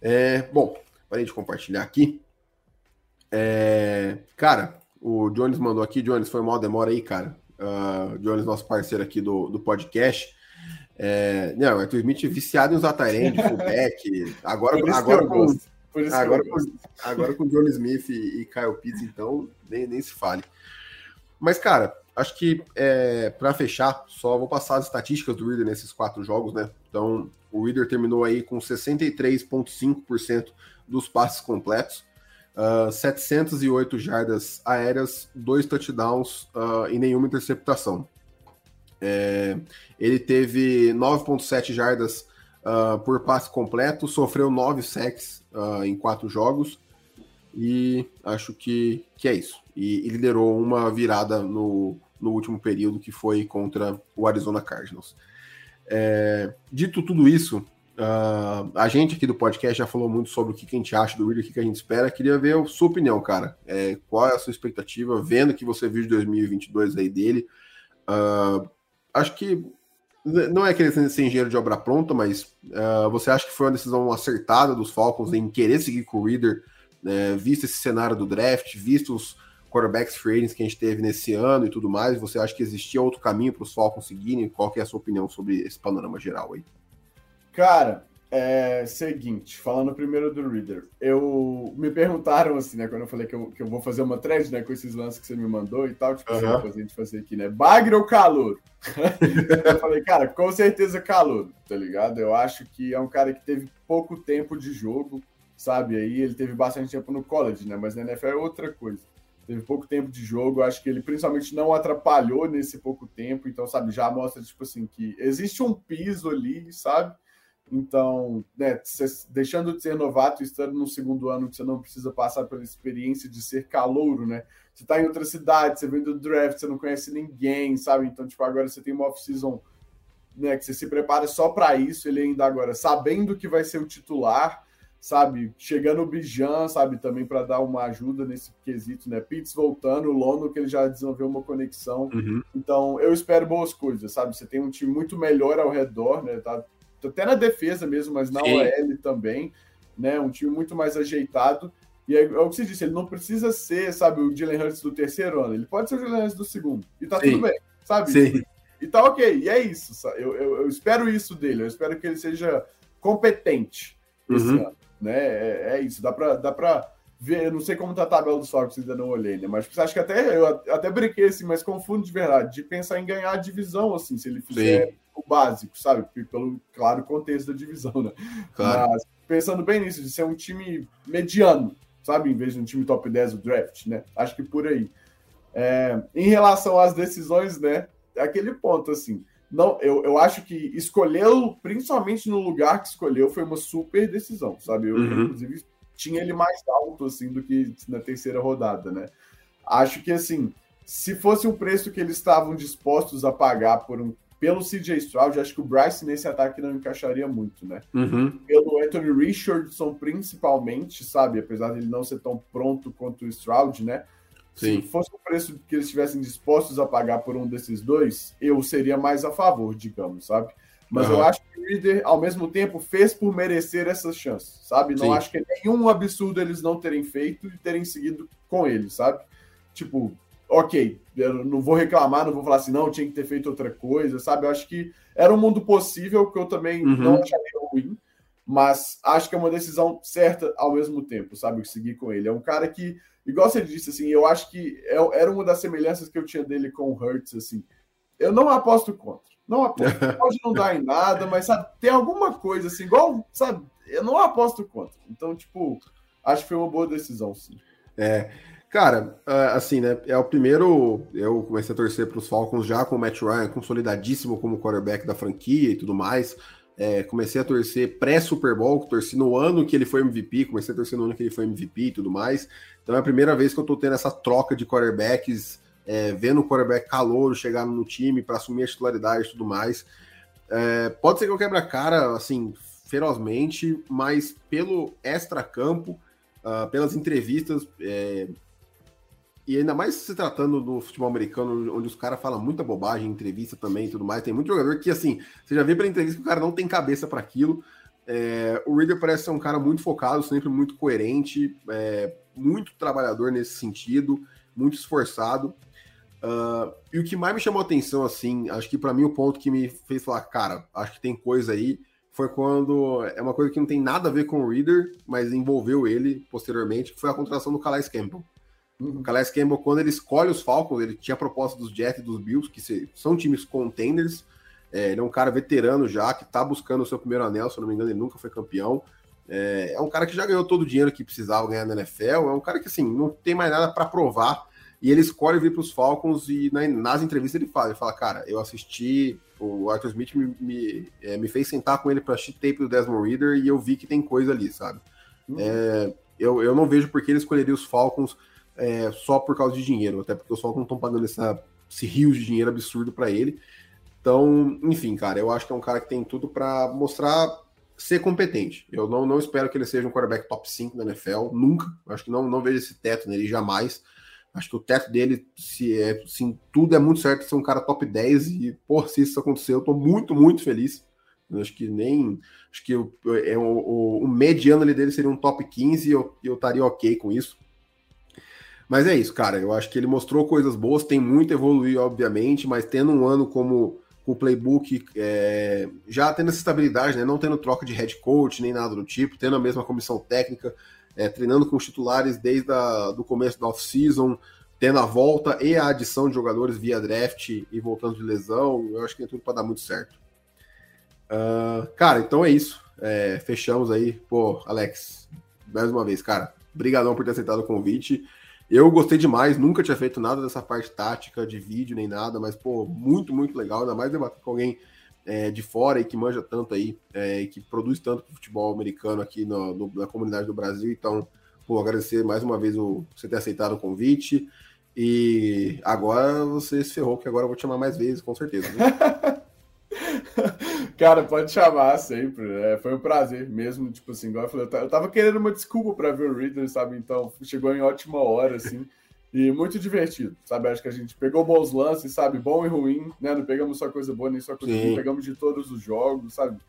É, bom, para a gente compartilhar aqui. É, cara, o Jones mandou aqui. Jones, foi mal demora aí, cara. Uh, Jones, nosso parceiro aqui do, do podcast. É, não, Arthur Smith viciado em usar Tyrande, fullback. Agora, agora, com, agora, com, agora com John Smith e, e Kyle Pitts, então, nem, nem se fale. Mas, cara, acho que é, para fechar, só vou passar as estatísticas do Reader nesses quatro jogos, né? Então, o Reader terminou aí com 63,5% dos passes completos, uh, ah, 708 jardas aéreas, dois touchdowns uh, e nenhuma interceptação. É, ele teve 9,7 jardas uh, por passe completo, sofreu 9 sacks em quatro jogos, e acho que, que é isso. E, e liderou uma virada no, no último período, que foi contra o Arizona Cardinals. É, dito tudo isso, uh, a gente aqui do podcast já falou muito sobre o que, a gente acha do Reader, o que, a gente espera. Queria ver a sua opinião, cara. É, qual é a sua expectativa, vendo que você viu de 2022 aí dele? Uh, acho que não é querer ser engenheiro de obra pronta, mas uh, você acha que foi uma decisão acertada dos Falcons em querer seguir com o Reader, né, visto esse cenário do draft, visto os quarterbacks free agents que a gente teve nesse ano e tudo mais, você acha que existia outro caminho para os Falcons seguirem? Qual que é a sua opinião sobre esse panorama geral aí? Cara, é seguinte, falando primeiro do Reader, eu me perguntaram assim, né, quando eu falei que eu, que eu vou fazer uma thread, né, com esses lances que você me mandou e tal, tipo, uhum. assim, a gente fazer aqui, né, bagre ou calor? (laughs) eu falei, cara, com certeza calor, tá ligado? Eu acho que é um cara que teve pouco tempo de jogo, sabe? Aí ele teve bastante tempo no college, né, mas na NFL é outra coisa teve pouco tempo de jogo. Acho que ele principalmente não atrapalhou nesse pouco tempo. Então, sabe, já mostra, tipo assim, que existe um piso ali, sabe? Então, né, deixando de ser novato e estando no segundo ano você não precisa passar pela experiência de ser calouro, né? Você tá em outra cidade, você vem do draft, você não conhece ninguém, sabe? Então, tipo, agora você tem uma off-season, né, que você se prepara só para isso, ele ainda agora sabendo que vai ser o titular, sabe? Chegando o Bijan, sabe? Também para dar uma ajuda nesse quesito, né? Pitts voltando, o Lono, que ele já desenvolveu uma conexão. Uhum. Então, eu espero boas coisas, sabe? Você tem um time muito melhor ao redor, né? Tá, até na defesa mesmo, mas na Sim. OL também, né? Um time muito mais ajeitado. E é, é, o que você disse, ele não precisa ser, sabe, o Dylan Hurts do terceiro ano, ele pode ser o Dylan Hurts do segundo. E tá Sim. tudo bem, sabe? Sim. E tá ok, e é isso. Eu, eu, eu espero isso dele, eu espero que ele seja competente esse uhum. ano né? É, é isso, dá para dá para ver, eu não sei como tá a tabela do Sox, ainda não olhei, né? Mas acho que até eu até brinquei assim, mas confundo de verdade, de pensar em ganhar a divisão assim, se ele fizer Sim. o básico, sabe? Pelo claro contexto da divisão, né? Claro. Mas pensando bem nisso, de ser um time mediano, sabe, em vez de um time top 10 do draft, né? Acho que por aí. É, em relação às decisões, né? É aquele ponto assim, não, eu, eu acho que escolhê-lo, principalmente no lugar que escolheu, foi uma super decisão, sabe? Eu, uhum. inclusive, tinha ele mais alto, assim, do que na terceira rodada, né? Acho que assim, se fosse o preço que eles estavam dispostos a pagar por um pelo CJ Stroud, acho que o Bryce nesse ataque não encaixaria muito, né? Uhum. Pelo Anthony Richardson, principalmente, sabe? Apesar dele não ser tão pronto quanto o Stroud, né? Sim. Se fosse o preço que eles estivessem dispostos a pagar por um desses dois, eu seria mais a favor, digamos, sabe? Mas Uhum. eu acho que o Reader, ao mesmo tempo, fez por merecer essas chances, sabe? Não Sim. acho que é nenhum absurdo eles não terem feito e terem seguido com ele, sabe? Tipo, ok, eu não vou reclamar, não vou falar assim, não, tinha que ter feito outra coisa, sabe? Eu acho que era um mundo possível que eu também Uhum. não acharia ruim, mas acho que é uma decisão certa ao mesmo tempo, sabe? Seguir com ele. É um cara que, igual você disse, assim, eu acho que é- era uma das semelhanças que eu tinha dele com o Hurts, assim. Eu não aposto contra. Não aposto. (laughs) Pode não dar em nada, mas sabe, tem alguma coisa assim, igual, sabe? Eu não aposto contra. Então, tipo, acho que foi uma boa decisão, sim. É, cara, ah, assim, né? É o primeiro. Eu comecei a torcer para os Falcons já com o Matt Ryan consolidadíssimo como quarterback da franquia e tudo mais. É, comecei a torcer pré-Super Bowl, torci no ano que ele foi MVP, comecei a torcer no ano que ele foi MVP e tudo mais. Então é a primeira vez que eu tô tendo essa troca de quarterbacks, é, vendo o quarterback calouro chegar no time para assumir a titularidade e tudo mais. É, pode ser que eu quebre a cara, assim, ferozmente, mas pelo extra-campo, ah, pelas entrevistas, é, e ainda mais se tratando do futebol americano, onde os caras falam muita bobagem em entrevista também e tudo mais. Tem muito jogador que, assim, você já vê pela entrevista que o cara não tem cabeça para aquilo. É, o Reader parece ser um cara muito focado, sempre muito coerente, é, muito trabalhador nesse sentido, muito esforçado. Ah, e o que mais me chamou a atenção, assim, acho que para mim o ponto que me fez falar, cara, acho que tem coisa aí, foi quando é uma coisa que não tem nada a ver com o Reader, mas envolveu ele posteriormente, que foi a contratação do Calais Campbell. O Calais Campbell, quando ele escolhe os Falcons, ele tinha a proposta dos Jets e dos Bills, que são times contenders. É, ele é um cara veterano já, que tá buscando o seu primeiro anel, se eu não me engano, ele nunca foi campeão. É, é um cara que já ganhou todo o dinheiro que precisava ganhar na NFL. É um cara que, assim, não tem mais nada para provar. E ele escolhe vir para os Falcons e na- nas entrevistas ele fala, ele fala, cara, eu assisti, o Arthur Smith me, me, é, me fez sentar com ele para assistir tape do Desmond Reader e eu vi que tem coisa ali, sabe? É, eu, eu não vejo por que ele escolheria os Falcons é, só por causa de dinheiro, até porque os Falcons não estão pagando essa, esse rio de dinheiro absurdo para ele. Então, enfim, cara, eu acho que é um cara que tem tudo para mostrar ser competente. Eu não, não espero que ele seja um quarterback top 5 da NFL, nunca. Acho que não, não vejo esse teto nele jamais. Acho que o teto dele, se é, tudo é muito certo ser um cara top 10 e, pô, se isso acontecer, eu tô muito, muito feliz. Eu acho que nem. Acho que o, é, o, o mediano ali dele seria um top 15 e eu, eu estaria ok com isso. Mas é isso, cara. Eu acho que ele mostrou coisas boas, tem muito a evoluir, obviamente, mas tendo um ano como com o playbook, é, já tendo essa estabilidade, né? Não tendo troca de head coach nem nada do tipo, tendo a mesma comissão técnica, é, treinando com os titulares desde o começo da off-season, tendo a volta e a adição de jogadores via draft e voltando de lesão, eu acho que tem tudo para dar muito certo. Uh, cara, então é isso. É, fechamos aí. Pô, Alex, mais uma vez, cara, brigadão por ter aceitado o convite. Eu gostei demais, nunca tinha feito nada dessa parte tática, de vídeo, nem nada, mas, pô, muito, muito legal, ainda mais debater com alguém é, de fora e que manja tanto aí, é, e que produz tanto futebol americano aqui no, no, na comunidade do Brasil. Então, pô, agradecer mais uma vez o, você ter aceitado o convite. E agora você se ferrou, que agora eu vou te chamar mais vezes, com certeza. Né? (laughs) (laughs) Cara, pode chamar sempre. É, foi um prazer mesmo. Tipo assim, igual eu falei, eu tava querendo uma desculpa para ver o Reader, sabe? Então chegou em ótima hora, assim. E muito divertido, sabe? Acho que a gente pegou bons lances, sabe? Bom e ruim, né? Não pegamos só coisa boa, nem só coisa Sim. ruim. Pegamos de todos os jogos, sabe?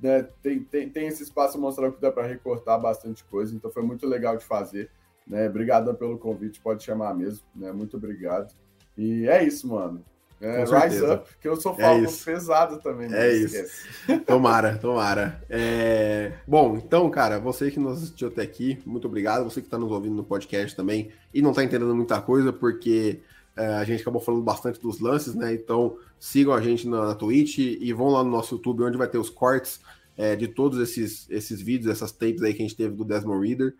Né? Tem, tem, tem esse espaço mostrar que dá para recortar bastante coisa. Então foi muito legal de fazer. Né? Obrigado pelo convite, pode chamar mesmo. Né? Muito obrigado. E é isso, mano. É, rise certeza. up, que eu sou É Falcons isso. pesado também. É isso. esquece. (laughs) Tomara, tomara. É, Bom, então, cara, você que nos assistiu até aqui, muito obrigado. Você que está nos ouvindo no podcast também e não está entendendo muita coisa, porque é, a gente acabou falando bastante dos lances, né? Então, sigam a gente na, na Twitch e vão lá no nosso YouTube, onde vai ter os cortes é, de todos esses, esses vídeos, essas tapes aí que a gente teve do Desmond Reader.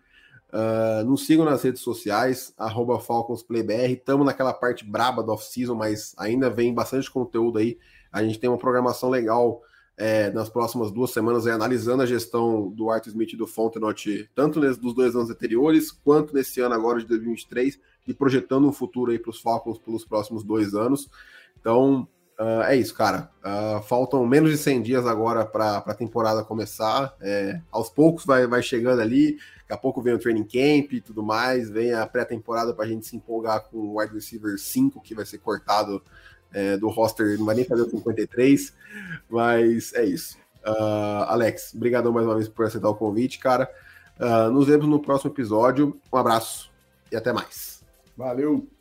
Uh, nos sigam nas redes sociais, arroba FalconsPlayBR. Estamos naquela parte braba do off-season, mas ainda vem bastante conteúdo aí. A gente tem uma programação legal é, nas próximas duas semanas, aí, analisando a gestão do Arthur Smith e do Fontenot, tanto nos dos dois anos anteriores, quanto nesse ano agora de 2023, e projetando um futuro aí para os Falcons pelos próximos dois anos. Então, uh, é isso, cara. Uh, faltam menos de 100 dias agora para a temporada começar. É, aos poucos vai, vai chegando ali. Daqui a pouco vem o training camp e tudo mais. Vem a pré-temporada para a gente se empolgar com o wide receiver 5, que vai ser cortado é, do roster. Não vai nem fazer o 53. Mas é isso. Uh, Alex, obrigado mais uma vez por aceitar o convite, cara. nos vemos no próximo episódio. Um abraço e até mais. Valeu!